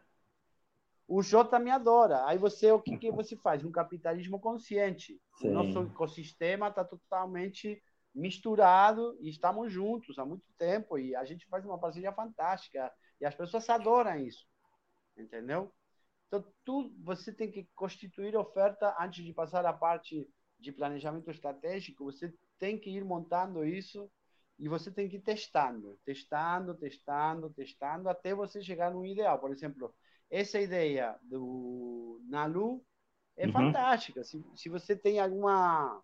O Jota me adora. Aí você, o que, que você faz? Um capitalismo consciente. Sim. O nosso ecossistema está totalmente misturado e estamos juntos há muito tempo e a gente faz uma parceria fantástica e as pessoas adoram isso, entendeu? Então, tu, você tem que constituir oferta antes de passar a parte de planejamento estratégico, você tem que ir montando isso e você tem que ir testando, testando, testando, testando, até você chegar no ideal. Por exemplo, essa ideia do Nalu é uhum. fantástica. Se, se você tem alguma,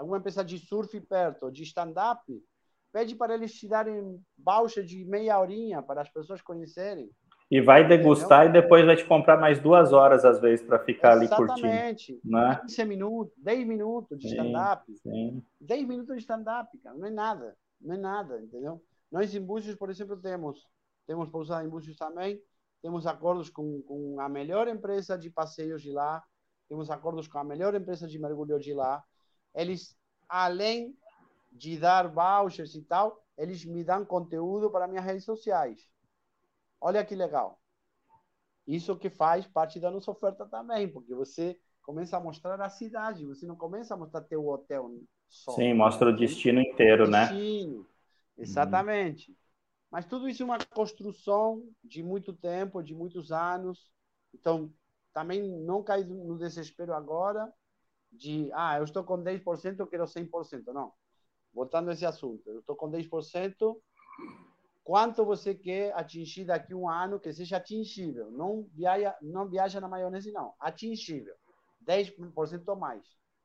alguma empresa de surf perto, de stand-up, pede para eles te darem voucher de meia horinha para as pessoas conhecerem. E vai degustar Entendeu? e depois vai te comprar mais duas horas, às vezes, para ficar Exatamente. ali curtindo. Exatamente. Né? 15 minutos, 10 minutos de stand-up. 10 minutos de stand-up, cara, não é nada não é nada, entendeu? Nós em Búzios, por exemplo, temos, temos pousada em Búzios também, temos acordos com, com a melhor empresa de passeios de lá, temos acordos com a melhor empresa de mergulho de lá. Eles, além de dar vouchers e tal, eles me dão conteúdo para minhas redes sociais. Olha que legal. Isso que faz parte da nossa oferta também, porque você começa a mostrar a cidade, você não começa a mostrar teu hotel só. Sim, mostra o destino inteiro, o né? destino. né? Exatamente. Uhum. Mas tudo isso é uma construção de muito tempo, de muitos anos. Então, também não cair no desespero agora de, ah, eu estou com 10%, eu quero 100%. Não. Voltando a esse assunto, eu estou com 10%, quanto você quer atingir daqui a um ano que seja atingível? Não viaja, não viaja na maionese, não. Atingível. 10% ou mais.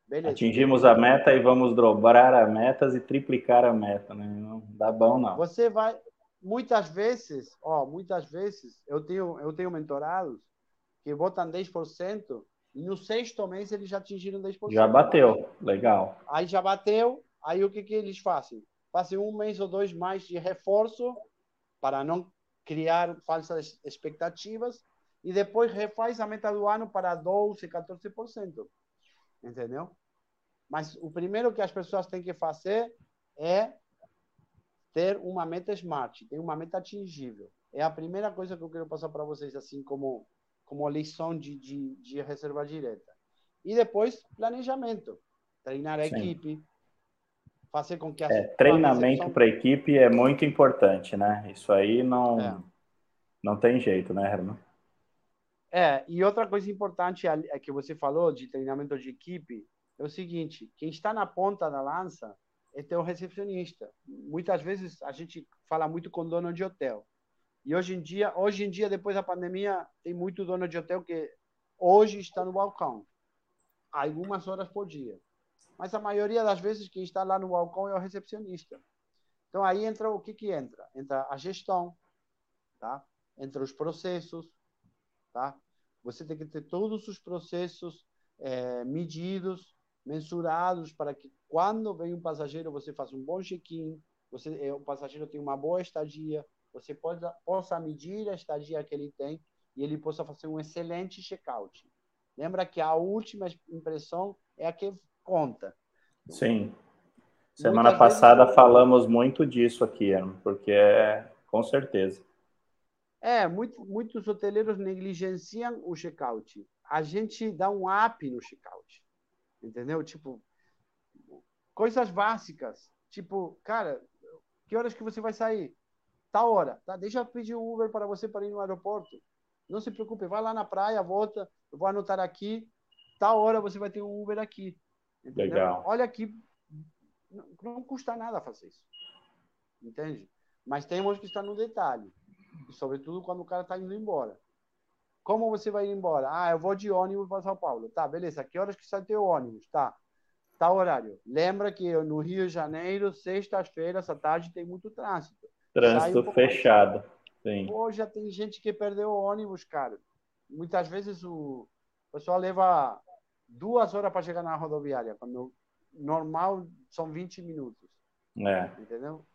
Beleza. Atingimos a meta e vamos dobrar a metas e triplicar a meta, né? Não dá bom, não. Você vai, muitas vezes, ó, muitas vezes, eu tenho, eu tenho mentorados que botam 10% e no sexto mês eles já atingiram 10%. Já bateu, legal. Aí já bateu, aí o que, que eles fazem? Fazem um mês ou dois mais de reforço para não criar falsas expectativas e depois refaz a meta do ano para 12%, 14% entendeu? Mas o primeiro que as pessoas têm que fazer é ter uma meta smart, ter uma meta atingível. É a primeira coisa que eu quero passar para vocês, assim como como lição de, de, de reserva direta. E depois, planejamento. Treinar a Sim. equipe, fazer com que a é, treinamento para a equipe é muito importante, né? Isso aí não é. não tem jeito, né, Herman? É, e outra coisa importante é que você falou de treinamento de equipe é o seguinte: quem está na ponta da lança é um recepcionista. Muitas vezes a gente fala muito com dono de hotel. E hoje em dia, hoje em dia depois da pandemia, tem muito dono de hotel que hoje está no balcão, algumas horas por dia. Mas a maioria das vezes quem está lá no balcão é o recepcionista. Então aí entra o que que entra? Entra a gestão, tá? Entra os processos, tá? Você tem que ter todos os processos é, medidos, mensurados para que quando vem um passageiro você faça um bom check-in, você eh, o passageiro tem uma boa estadia, você pode, possa medir a estadia que ele tem e ele possa fazer um excelente check-out. Lembra que a última impressão é a que conta. Sim. Semana Muitas passada vezes... falamos muito disso aqui, porque é com certeza. É, muito, muitos hoteleiros negligenciam o check-out. A gente dá um up no check-out. Entendeu? Tipo, coisas básicas. Tipo, cara, que horas que você vai sair? Tá hora. Tá, deixa eu pedir um Uber para você para ir no aeroporto. Não se preocupe, vai lá na praia, volta. Eu vou anotar aqui. Tá hora você vai ter um Uber aqui. Entendeu? Legal. Olha aqui, não, não custa nada fazer isso. Entende? Mas temos que estar no detalhe sobretudo quando o cara está indo embora. Como você vai ir embora? Ah, eu vou de ônibus para São Paulo. Tá, beleza. Que horas que sai teu ônibus? Tá. Tá horário. Lembra que no Rio de Janeiro, sextas-feiras à tarde, tem muito trânsito. Trânsito um fechado. Sim. Pô, já tem gente que perdeu o ônibus, cara. Muitas vezes o pessoal leva duas horas para chegar na rodoviária, quando normal são 20 minutos. É. Entendeu?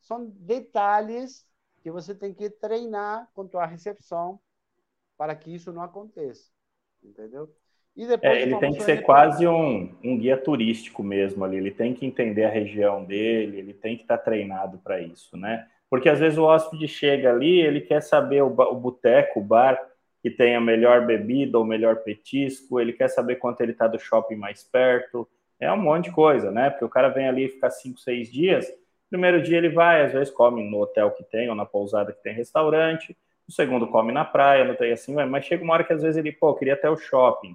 São detalhes que você tem que treinar com a recepção para que isso não aconteça, entendeu? É, ele tem que ser quase um, um guia turístico mesmo ali, ele tem que entender a região dele, ele tem que estar tá treinado para isso, né? Porque às vezes o hóspede chega ali, ele quer saber o, o boteco, o bar que tem a melhor bebida ou melhor petisco, ele quer saber quanto ele está do shopping mais perto, é um monte de coisa, né? Porque o cara vem ali ficar cinco, seis dias, Primeiro dia ele vai, às vezes come no hotel que tem ou na pousada que tem restaurante. O segundo come na praia, não tem assim, mas chega uma hora que às vezes ele, pô, queria até o shopping,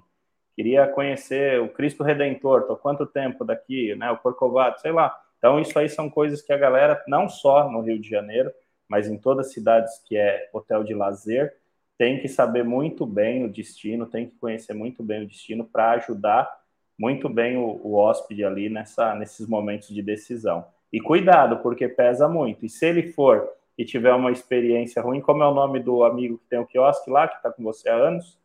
queria conhecer o Cristo Redentor, tô quanto tempo daqui, né, o Corcovado, sei lá. Então isso aí são coisas que a galera, não só no Rio de Janeiro, mas em todas as cidades que é hotel de lazer, tem que saber muito bem o destino, tem que conhecer muito bem o destino para ajudar muito bem o, o hóspede ali nessa, nesses momentos de decisão. E cuidado, porque pesa muito. E se ele for e tiver uma experiência ruim, como é o nome do amigo que tem o quiosque lá, que está com você há anos?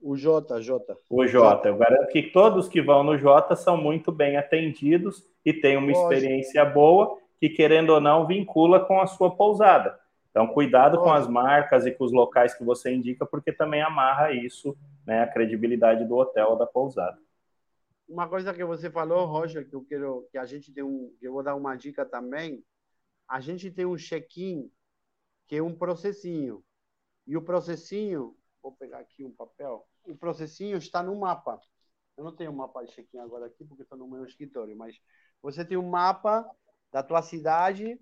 O Jota, Jota. O Jota. Eu garanto que todos que vão no Jota são muito bem atendidos e têm uma Lógico. experiência boa, que querendo ou não vincula com a sua pousada. Então, cuidado Lógico. com as marcas e com os locais que você indica, porque também amarra isso, né, a credibilidade do hotel ou da pousada uma coisa que você falou, Roger, que eu quero que a gente tem um, eu vou dar uma dica também. A gente tem um check-in que é um processinho. E o processinho, vou pegar aqui um papel. O processinho está no mapa. Eu não tenho um mapa de check-in agora aqui porque estou no meu escritório, mas você tem um mapa da tua cidade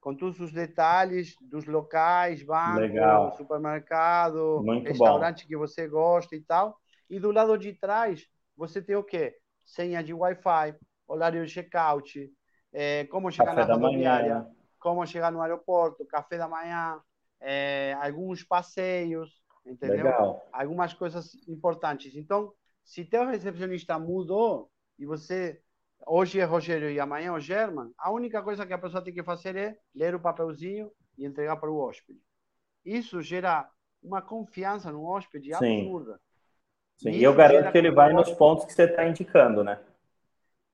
com todos os detalhes dos locais, banco, Legal. supermercado, Muito restaurante bom. que você gosta e tal. E do lado de trás você tem o quê? senha de Wi-Fi, horário de check-out, é, como chegar café na rodoviária, como chegar no aeroporto, café da manhã, é, alguns passeios, entendeu? Legal. Algumas coisas importantes. Então, se teu recepcionista mudou e você hoje é Rogério e amanhã é o German, a única coisa que a pessoa tem que fazer é ler o papelzinho e entregar para o hóspede. Isso gera uma confiança no hóspede Sim. absurda. Sim, e eu garanto que ele vai nos pontos que você está indicando, né?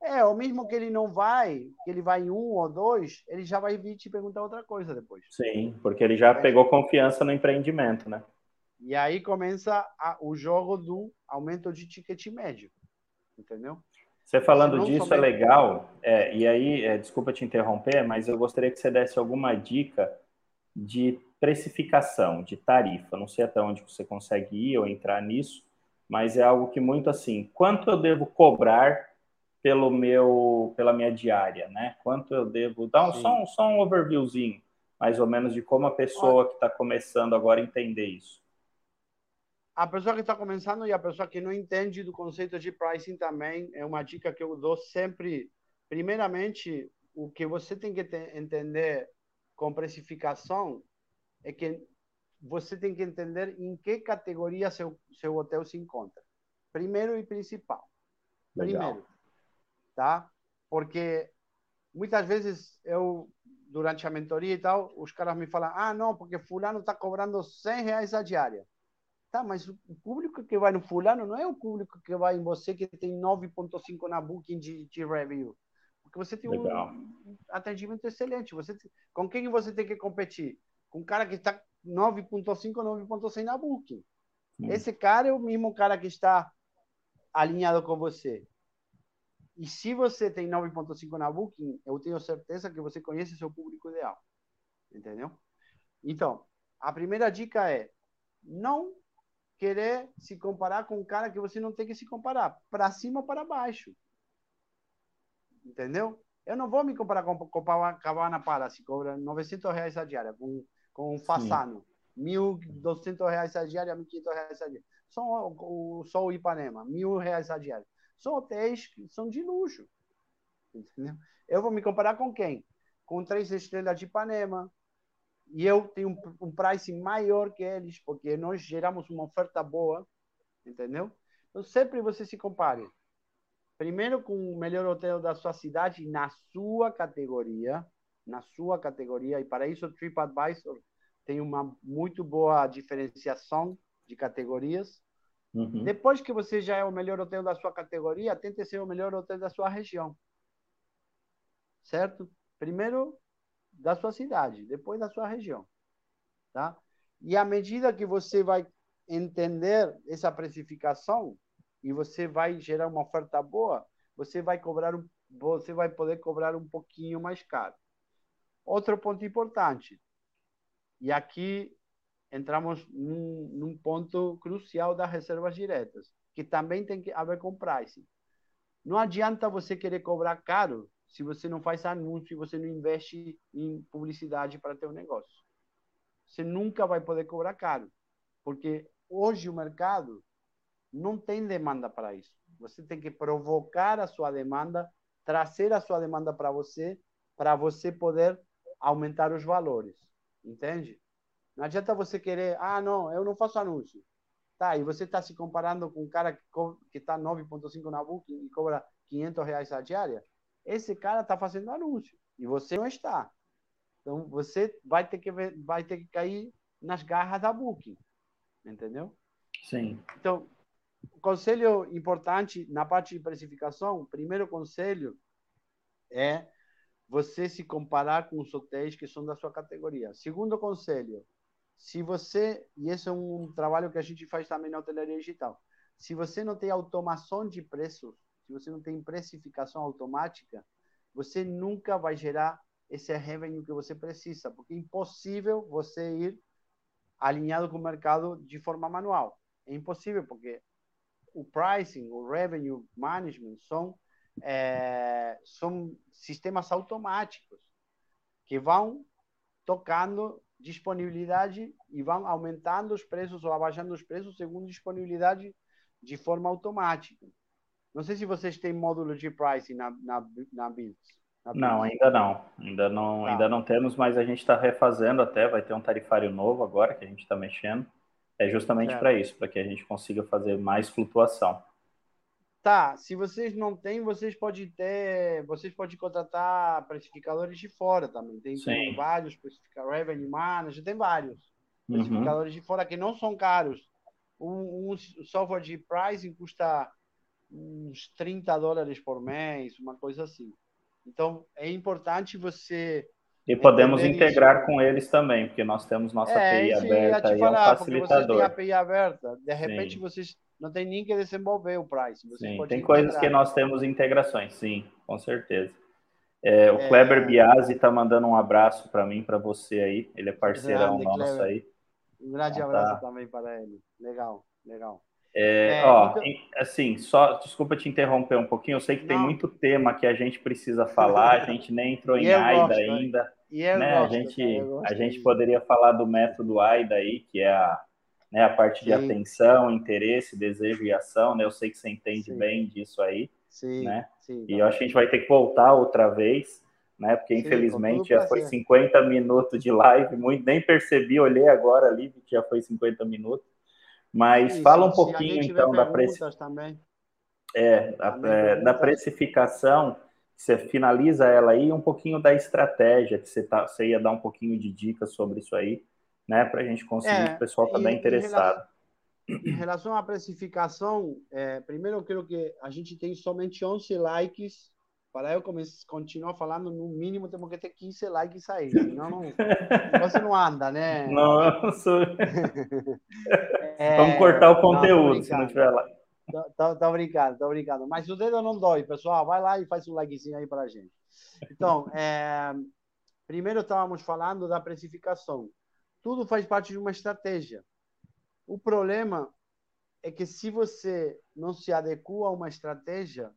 É, ou mesmo que ele não vai, que ele vai em um ou dois, ele já vai vir te perguntar outra coisa depois. Sim, porque ele já é. pegou confiança no empreendimento, né? E aí começa a, o jogo do aumento de ticket médio, entendeu? Você falando disso somente... é legal, é, e aí, é, desculpa te interromper, mas eu gostaria que você desse alguma dica de precificação, de tarifa. Não sei até onde você consegue ir ou entrar nisso, mas é algo que muito assim, quanto eu devo cobrar pelo meu, pela minha diária, né? Quanto eu devo dar um, só, um, só um overviewzinho, mais ou menos, de como a pessoa que está começando agora entender isso. A pessoa que está começando e a pessoa que não entende do conceito de pricing também é uma dica que eu dou sempre. Primeiramente, o que você tem que entender com precificação é que você tem que entender em que categoria seu, seu hotel se encontra. Primeiro e principal. Legal. Primeiro, tá? Porque muitas vezes eu, durante a mentoria e tal, os caras me falam, ah, não, porque fulano está cobrando 100 reais a diária. Tá, mas o público que vai no fulano não é o público que vai em você que tem 9.5 na Booking de, de review. Porque você tem Legal. um atendimento excelente. Você, com quem você tem que competir? Com um cara que está 9.5, 9.100 na Booking. Hum. Esse cara é o mesmo cara que está alinhado com você. E se você tem 9.5 na Booking, eu tenho certeza que você conhece seu público ideal. Entendeu? Então, a primeira dica é não querer se comparar com um cara que você não tem que se comparar, para cima ou para baixo. Entendeu? Eu não vou me comparar com Copacabana Palace, cobra 900 reais a diária, com, com um Fassano. Sim. 1.200 reais a diária, 1.500 reais a diária. Só o, só o Ipanema, mil reais a diária. São hotéis que são de luxo. Entendeu? Eu vou me comparar com quem? Com três estrelas de Ipanema. E eu tenho um, um price maior que eles, porque nós geramos uma oferta boa. Entendeu? Então, sempre você se compare primeiro com o melhor hotel da sua cidade na sua categoria, na sua categoria, e para isso o TripAdvisor tem uma muito boa diferenciação de categorias. Uhum. Depois que você já é o melhor hotel da sua categoria, tente ser o melhor hotel da sua região. Certo? Primeiro da sua cidade, depois da sua região. Tá? E à medida que você vai entender essa precificação, e você vai gerar uma oferta boa, você vai cobrar um, você vai poder cobrar um pouquinho mais caro. Outro ponto importante, e aqui entramos num, num ponto crucial das reservas diretas, que também tem que haver com pricing. Não adianta você querer cobrar caro se você não faz anúncio e você não investe em publicidade para ter um negócio. Você nunca vai poder cobrar caro, porque hoje o mercado não tem demanda para isso. Você tem que provocar a sua demanda, trazer a sua demanda para você, para você poder aumentar os valores. Entende? Não adianta você querer, ah, não, eu não faço anúncio. Tá, e você está se comparando com um cara que está 9,5 na Booking e cobra 500 reais a diária. Esse cara está fazendo anúncio e você não está. Então você vai ter que vai ter que cair nas garras da Booking, entendeu? Sim. Então conselho importante na parte de precificação, primeiro conselho é você se comparar com os hotéis que são da sua categoria. Segundo conselho, se você, e esse é um trabalho que a gente faz também na hotelaria digital, se você não tem automação de preços, se você não tem precificação automática, você nunca vai gerar esse revenue que você precisa, porque é impossível você ir alinhado com o mercado de forma manual. É impossível, porque o pricing, o revenue management são, é, são sistemas automáticos que vão tocando disponibilidade e vão aumentando os preços ou abaixando os preços segundo disponibilidade de forma automática. Não sei se vocês têm módulo de pricing na, na, na Builds. Não, ainda não. Ainda não, tá. ainda não temos, mas a gente está refazendo até, vai ter um tarifário novo agora que a gente está mexendo. É justamente para isso, para que a gente consiga fazer mais flutuação. Tá, se vocês não têm, vocês podem ter, vocês podem contratar precificadores de fora também. Tem, tem vários precificadores, revenue manager, tem vários uhum. precificadores de fora que não são caros. Um, um software de pricing custa uns 30 dólares por mês, uma coisa assim. Então, é importante você e podemos integrar isso. com eles também, porque nós temos nossa é, API aberta e é um facilitador. Você tem API aberta, de repente sim. vocês não tem nem que desenvolver o price. sim, tem coisas que nós temos integrações, sim, com certeza. É, o é... Kleber Biasi está mandando um abraço para mim, para você aí. Ele é parceirão grande, nosso Kleber. aí. Um grande então, abraço tá... também para ele. Legal, legal. É, é, ó, então... assim, só desculpa te interromper um pouquinho. Eu sei que Não. tem muito tema que a gente precisa falar. A gente nem entrou em AIDA gosto, ainda. né? Gosto, a gente a gente poderia falar do método AIDA aí, que é a, né, a parte Sim. de atenção, interesse, desejo e ação. Né? Eu sei que você entende Sim. bem disso aí. Sim. Né? Sim, e eu acho que a gente vai ter que voltar outra vez. né? Porque infelizmente já foi 50 minutos de live, muito, nem percebi, olhei agora ali que já foi 50 minutos. Mas Sim, fala um pouquinho então da precificação. É, é, da precificação, você finaliza ela aí, um pouquinho da estratégia, que você, tá, você ia dar um pouquinho de dicas sobre isso aí, né? Para a gente conseguir, é, o pessoal está bem interessado. Em relação, em relação à precificação, é, primeiro eu quero que a gente tem somente 11 likes para eu começar, continuar falando, no mínimo temos que ter 15 likes aí, senão não, você não anda, né? Nossa! é, Vamos cortar o conteúdo não, se não tiver lá. Tô, tô, brincando, tô brincando. Mas o dedo não dói, pessoal. Vai lá e faz um likezinho aí para a gente. Então, é, primeiro estávamos falando da precificação. Tudo faz parte de uma estratégia. O problema é que se você não se adequa a uma estratégia,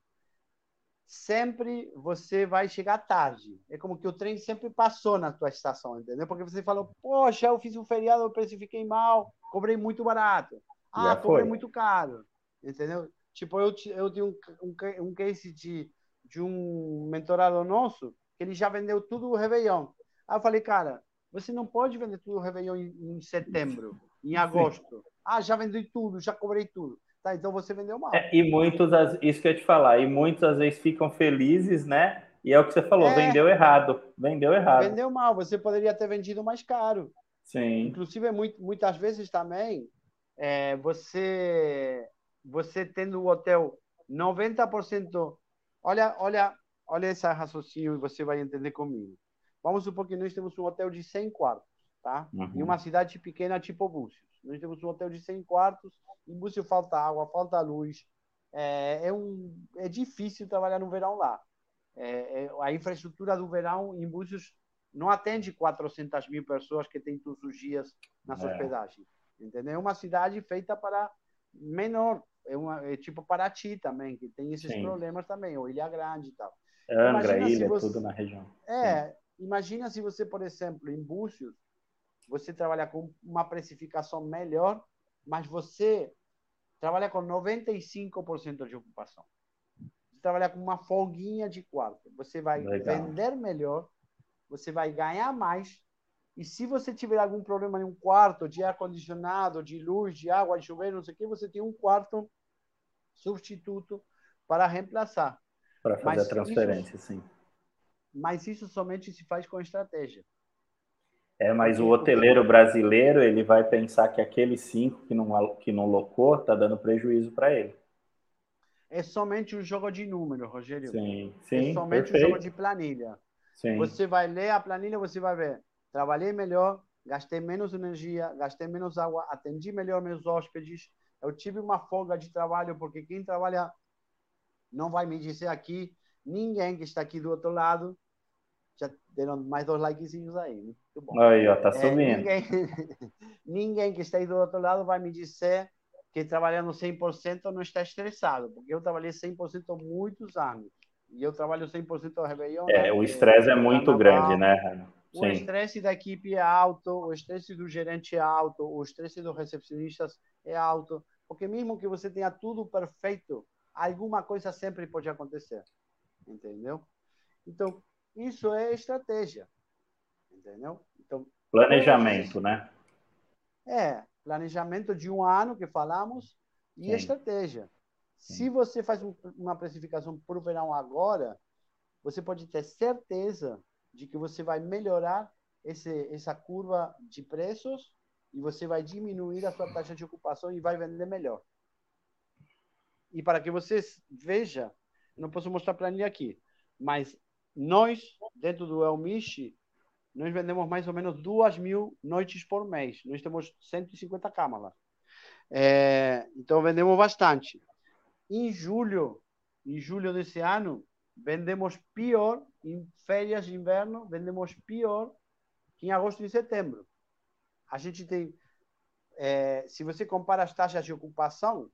sempre você vai chegar tarde. É como que o trem sempre passou na tua estação, entendeu? Porque você falou, poxa, eu fiz um feriado, eu precifiquei mal, cobrei muito barato. Ah, Já cobrei foi. muito caro, entendeu? Tipo, eu, eu tenho um, um, um case de, de um mentorado nosso que ele já vendeu tudo o Réveillon. Aí eu falei, cara, você não pode vender tudo o Réveillon em, em setembro, em agosto. Sim. Ah, já vendi tudo, já cobrei tudo. Tá, então você vendeu mal. É, e muitos, isso que eu ia te falar, e muitos às vezes ficam felizes, né? E é o que você falou, é, vendeu errado. Vendeu errado. Vendeu mal, você poderia ter vendido mais caro. Sim. Inclusive, muito, muitas vezes também, é, você, você tendo o hotel 90%. Olha, olha, olha esse raciocínio e você vai entender comigo. Vamos supor que nós temos um hotel de 100 quartos, tá? Uhum. Em uma cidade pequena tipo Búzios. Nós temos um hotel de 100 quartos, em Búzios falta água, falta luz. É, é, um, é difícil trabalhar no verão lá. É, é, a infraestrutura do verão em Búzios não atende 400 mil pessoas que tem todos os dias nas é. hospedagens. Entendeu? É uma cidade feita para menor. É, uma, é tipo Paraty também, que tem esses Sim. problemas também, ou Ilha Grande e tal. Angra, Ilha, você... tudo na região. É, Sim. imagina se você, por exemplo, em Búzios, você trabalha com uma precificação melhor, mas você trabalha com 95% de ocupação. Você trabalha com uma folguinha de quarto. Você vai Legal. vender melhor, você vai ganhar mais. E se você tiver algum problema em um quarto de ar-condicionado, de luz, de água, de chuveiro, não sei o que, você tem um quarto substituto para reemplaçar. Para fazer mas a transferência, isso, sim. Mas isso somente se faz com estratégia. É, mas o hoteleiro brasileiro ele vai pensar que aqueles cinco que não, que não locou tá dando prejuízo para ele. É somente um jogo de número, Rogério. Sim, sim. É somente perfeito. um jogo de planilha. Sim. Você vai ler a planilha, você vai ver. Trabalhei melhor, gastei menos energia, gastei menos água, atendi melhor meus hóspedes. Eu tive uma folga de trabalho, porque quem trabalha não vai me dizer aqui, ninguém que está aqui do outro lado, já deram mais dois likezinhos aí. Muito bom. Aí, ó, tá é, subindo. É, ninguém, ninguém que está aí do outro lado vai me dizer que trabalhando 100% não está estressado, porque eu trabalhei 100% há muitos anos. E eu trabalho 100% ao Réveillon. É, né? o estresse é, é muito grande, né? O estresse da equipe é alto, o estresse do gerente é alto, o estresse dos recepcionistas é alto, porque mesmo que você tenha tudo perfeito, alguma coisa sempre pode acontecer, entendeu? Então, isso é estratégia. Entendeu? Então, planejamento, né? É, planejamento de um ano que falamos e Sim. estratégia. Sim. Se você faz um, uma precificação para o verão agora, você pode ter certeza de que você vai melhorar esse, essa curva de preços e você vai diminuir a sua taxa de ocupação e vai vender melhor. E para que vocês vejam, não posso mostrar para ninguém aqui, mas nós, dentro do Elmiche, nós vendemos mais ou menos duas mil noites por mês. Nós temos 150 câmaras. É, então, vendemos bastante. Em julho, em julho desse ano, vendemos pior, em férias de inverno, vendemos pior que em agosto e setembro. A gente tem, é, se você compara as taxas de ocupação,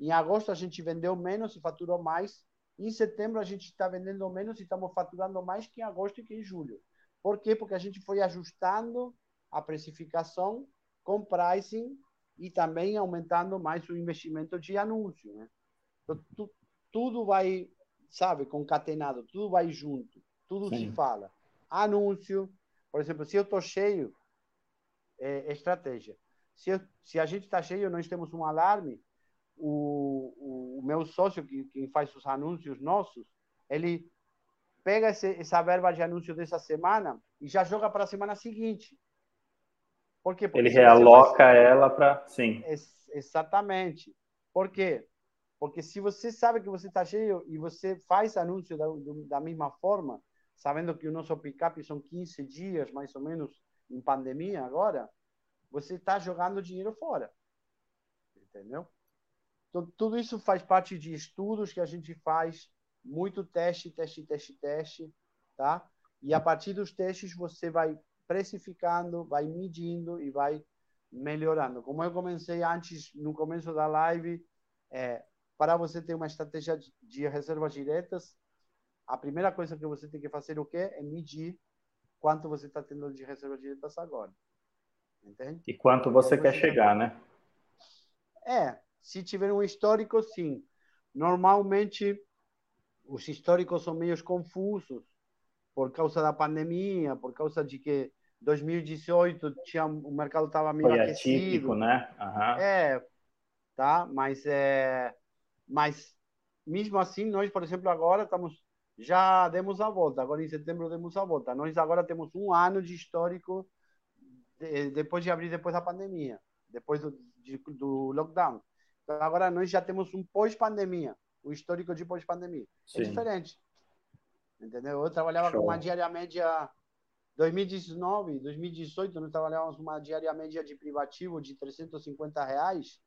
em agosto a gente vendeu menos e faturou mais em setembro a gente está vendendo menos e estamos faturando mais que em agosto e que em julho. Por quê? Porque a gente foi ajustando a precificação com pricing e também aumentando mais o investimento de anúncio. Né? Então, tu, tudo vai, sabe, concatenado, tudo vai junto. tudo Sim. se fala. Anúncio, por exemplo, se eu estou cheio, é, estratégia. Se, eu, se a gente está cheio, nós temos um alarme, o, o, o meu sócio, que, que faz os anúncios nossos, ele pega esse, essa verba de anúncio dessa semana e já joga para a semana seguinte. Por quê? Porque ele realoca ela para. Sim. Ex exatamente. Por quê? Porque se você sabe que você está cheio e você faz anúncio da, da mesma forma, sabendo que o nosso pick-up são 15 dias, mais ou menos, em pandemia agora, você está jogando dinheiro fora. Entendeu? Então, tudo isso faz parte de estudos que a gente faz, muito teste, teste, teste, teste, tá? E a partir dos testes você vai precificando, vai medindo e vai melhorando. Como eu comecei antes, no começo da live, é, para você ter uma estratégia de reservas diretas, a primeira coisa que você tem que fazer o quê? É medir quanto você está tendo de reservas diretas agora. Entende? E quanto você quer chegar, né? É, se tiver um histórico, sim. Normalmente, os históricos são meio confusos por causa da pandemia, por causa de que 2018 tinha, o mercado estava meio Foi aquecido. Atípico, né? Uhum. É, tá? Mas, é, mas mesmo assim, nós, por exemplo, agora estamos já demos a volta. Agora em setembro demos a volta. Nós agora temos um ano de histórico de, depois de abrir depois da pandemia, depois do, de, do lockdown. Então, agora nós já temos um pós-pandemia, o histórico de pós-pandemia. É diferente. Entendeu? Eu trabalhava Show. com uma diária média 2019, 2018, nós trabalhávamos uma diária média de privativo de 350 reais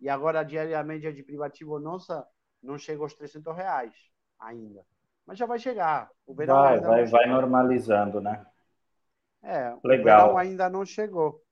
e agora a diária média de privativo nossa não chega aos 300 reais ainda mas já vai chegar. O verão vai, vai, vai normalizando, né? É, Legal. o verão ainda não chegou.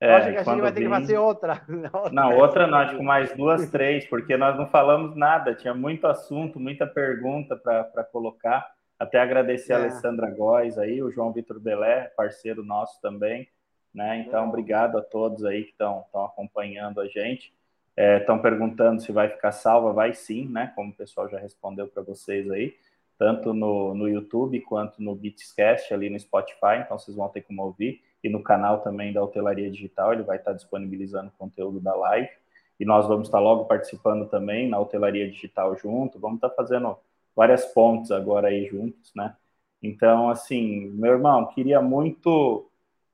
É, acho que a gente vai ter que fazer outra. Não, outra não, acho que mais duas, três, porque nós não falamos nada, tinha muito assunto, muita pergunta para colocar. Até agradecer é. a Alessandra Góes aí, o João Vitor Belé, parceiro nosso também. Né? Então, obrigado a todos aí que estão acompanhando a gente. Estão é, perguntando se vai ficar salva, vai sim, né? Como o pessoal já respondeu para vocês aí, tanto no, no YouTube quanto no Beatscast ali no Spotify, então vocês vão ter como ouvir, e no canal também da Hotelaria Digital, ele vai estar disponibilizando conteúdo da live, e nós vamos estar logo participando também na Hotelaria Digital junto, vamos estar fazendo várias pontes agora aí juntos, né? Então, assim, meu irmão, queria muito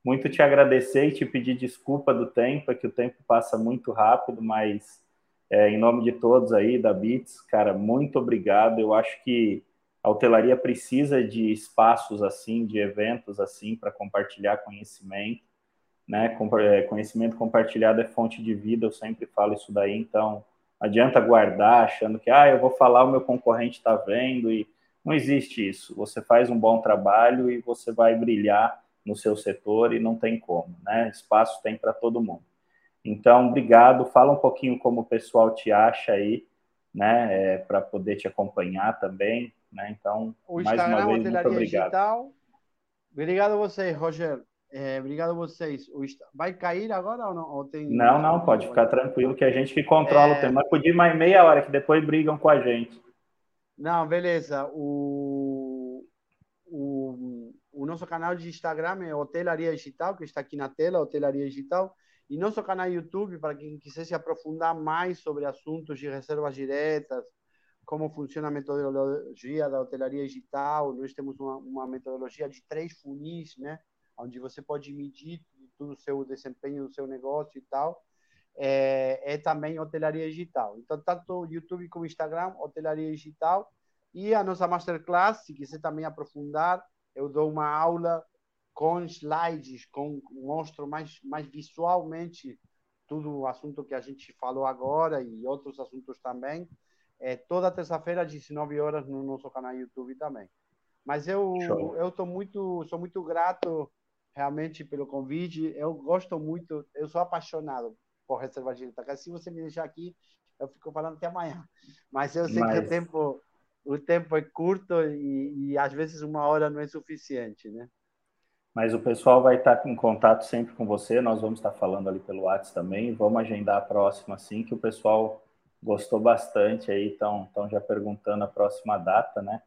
muito te agradecer e te pedir desculpa do tempo, é que o tempo passa muito rápido, mas é, em nome de todos aí da Bits, cara, muito obrigado. Eu acho que a hotelaria precisa de espaços assim, de eventos assim, para compartilhar conhecimento, né? É, conhecimento compartilhado é fonte de vida, eu sempre falo isso daí, então adianta guardar achando que, ah, eu vou falar, o meu concorrente está vendo, e não existe isso. Você faz um bom trabalho e você vai brilhar no seu setor e não tem como, né? Espaço tem para todo mundo. Então, obrigado. Fala um pouquinho como o pessoal te acha aí, né? É, para poder te acompanhar também, né? Então, o mais Instagram, uma vez, muito obrigado. Digital. Obrigado a vocês, Roger. É, obrigado a vocês. Vai cair agora ou não? Ou tem... Não, não, pode ficar tranquilo que a gente que controla é... o tema. Podia mais meia hora, que depois brigam com a gente. Não, beleza. O, o, o nosso canal de Instagram é Hotelaria Digital, que está aqui na tela, Hotelaria Digital, e nosso canal YouTube, para quem quisesse aprofundar mais sobre assuntos de reservas diretas, como funciona a metodologia da hotelaria digital. Nós temos uma, uma metodologia de três funis, né? onde você pode medir todo o seu desempenho do seu negócio e tal. É, é também hotelaria digital. Então, tanto YouTube como Instagram, hotelaria digital. E a nossa masterclass, se quiser também aprofundar, eu dou uma aula com slides, com mostro mais mais visualmente tudo o assunto que a gente falou agora e outros assuntos também. É toda terça-feira às 19 horas no nosso canal YouTube também. Mas eu Show. eu tô muito sou muito grato realmente pelo convite. Eu gosto muito, eu sou apaixonado por reserva direta. Se você me deixar aqui, eu fico falando até amanhã. Mas eu sei Mas... que o tempo o tempo é curto e, e, às vezes uma hora não é suficiente, né? Mas o pessoal vai estar em contato sempre com você, nós vamos estar falando ali pelo WhatsApp também, vamos agendar a próxima assim, que o pessoal gostou bastante aí, estão já perguntando a próxima data, né?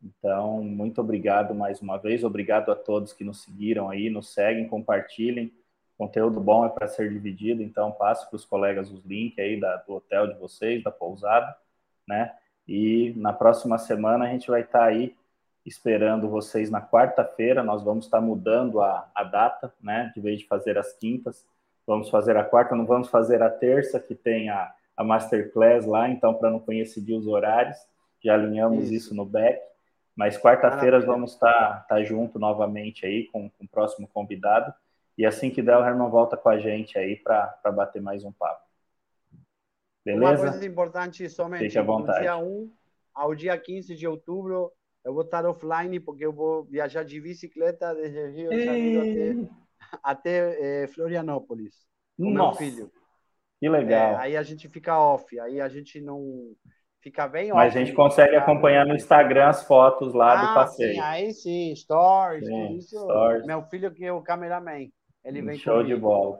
Então, muito obrigado mais uma vez, obrigado a todos que nos seguiram aí, nos seguem, compartilhem. Conteúdo bom é para ser dividido, então passe para os colegas os links aí da, do hotel de vocês, da pousada, né? E na próxima semana a gente vai estar tá aí esperando vocês na quarta-feira. Nós vamos estar tá mudando a, a data, né? De vez de fazer as quintas, vamos fazer a quarta, não vamos fazer a terça, que tem a, a masterclass lá, então para não coincidir os horários, já alinhamos isso, isso no back. Mas quarta-feira vamos estar tá, tá junto novamente aí com, com, o próximo convidado. E assim que der, o Herman volta com a gente aí para bater mais um papo. Beleza? Uma coisa importante somente, Fique à vontade. do dia 1 ao dia 15 de outubro, eu vou estar offline porque eu vou viajar de bicicleta desde Rio de Janeiro até, até eh, Florianópolis com Nossa, meu filho. Que legal. É, aí a gente fica off, aí a gente não fica bem Mas a gente consegue acompanhar no Instagram as fotos lá ah, do passeio. Sim, aí sim, stories, sim, isso. Stories. Meu filho que é o cameraman, ele vem Show comigo. de bola.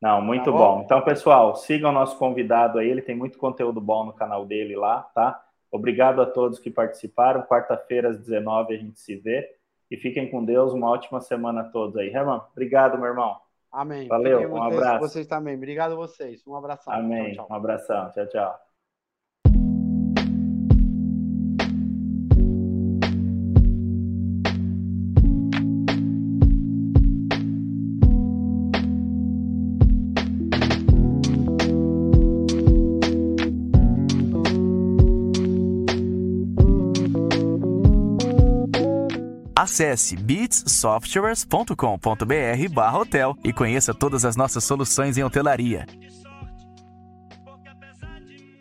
Não, muito tá bom? bom. Então, pessoal, sigam o nosso convidado aí, ele tem muito conteúdo bom no canal dele lá, tá? Obrigado a todos que participaram. Quarta-feira, às 19 a gente se vê. E fiquem com Deus. Uma ótima semana a todos aí. Herman, obrigado, meu irmão. Amém. Valeu, Fiquem um abraço. Vocês também. Obrigado a vocês. Um abração. Amém. Tchau, tchau. Um abração. Tchau, tchau. Acesse beatssoftwares.com.br/hotel e conheça todas as nossas soluções em hotelaria.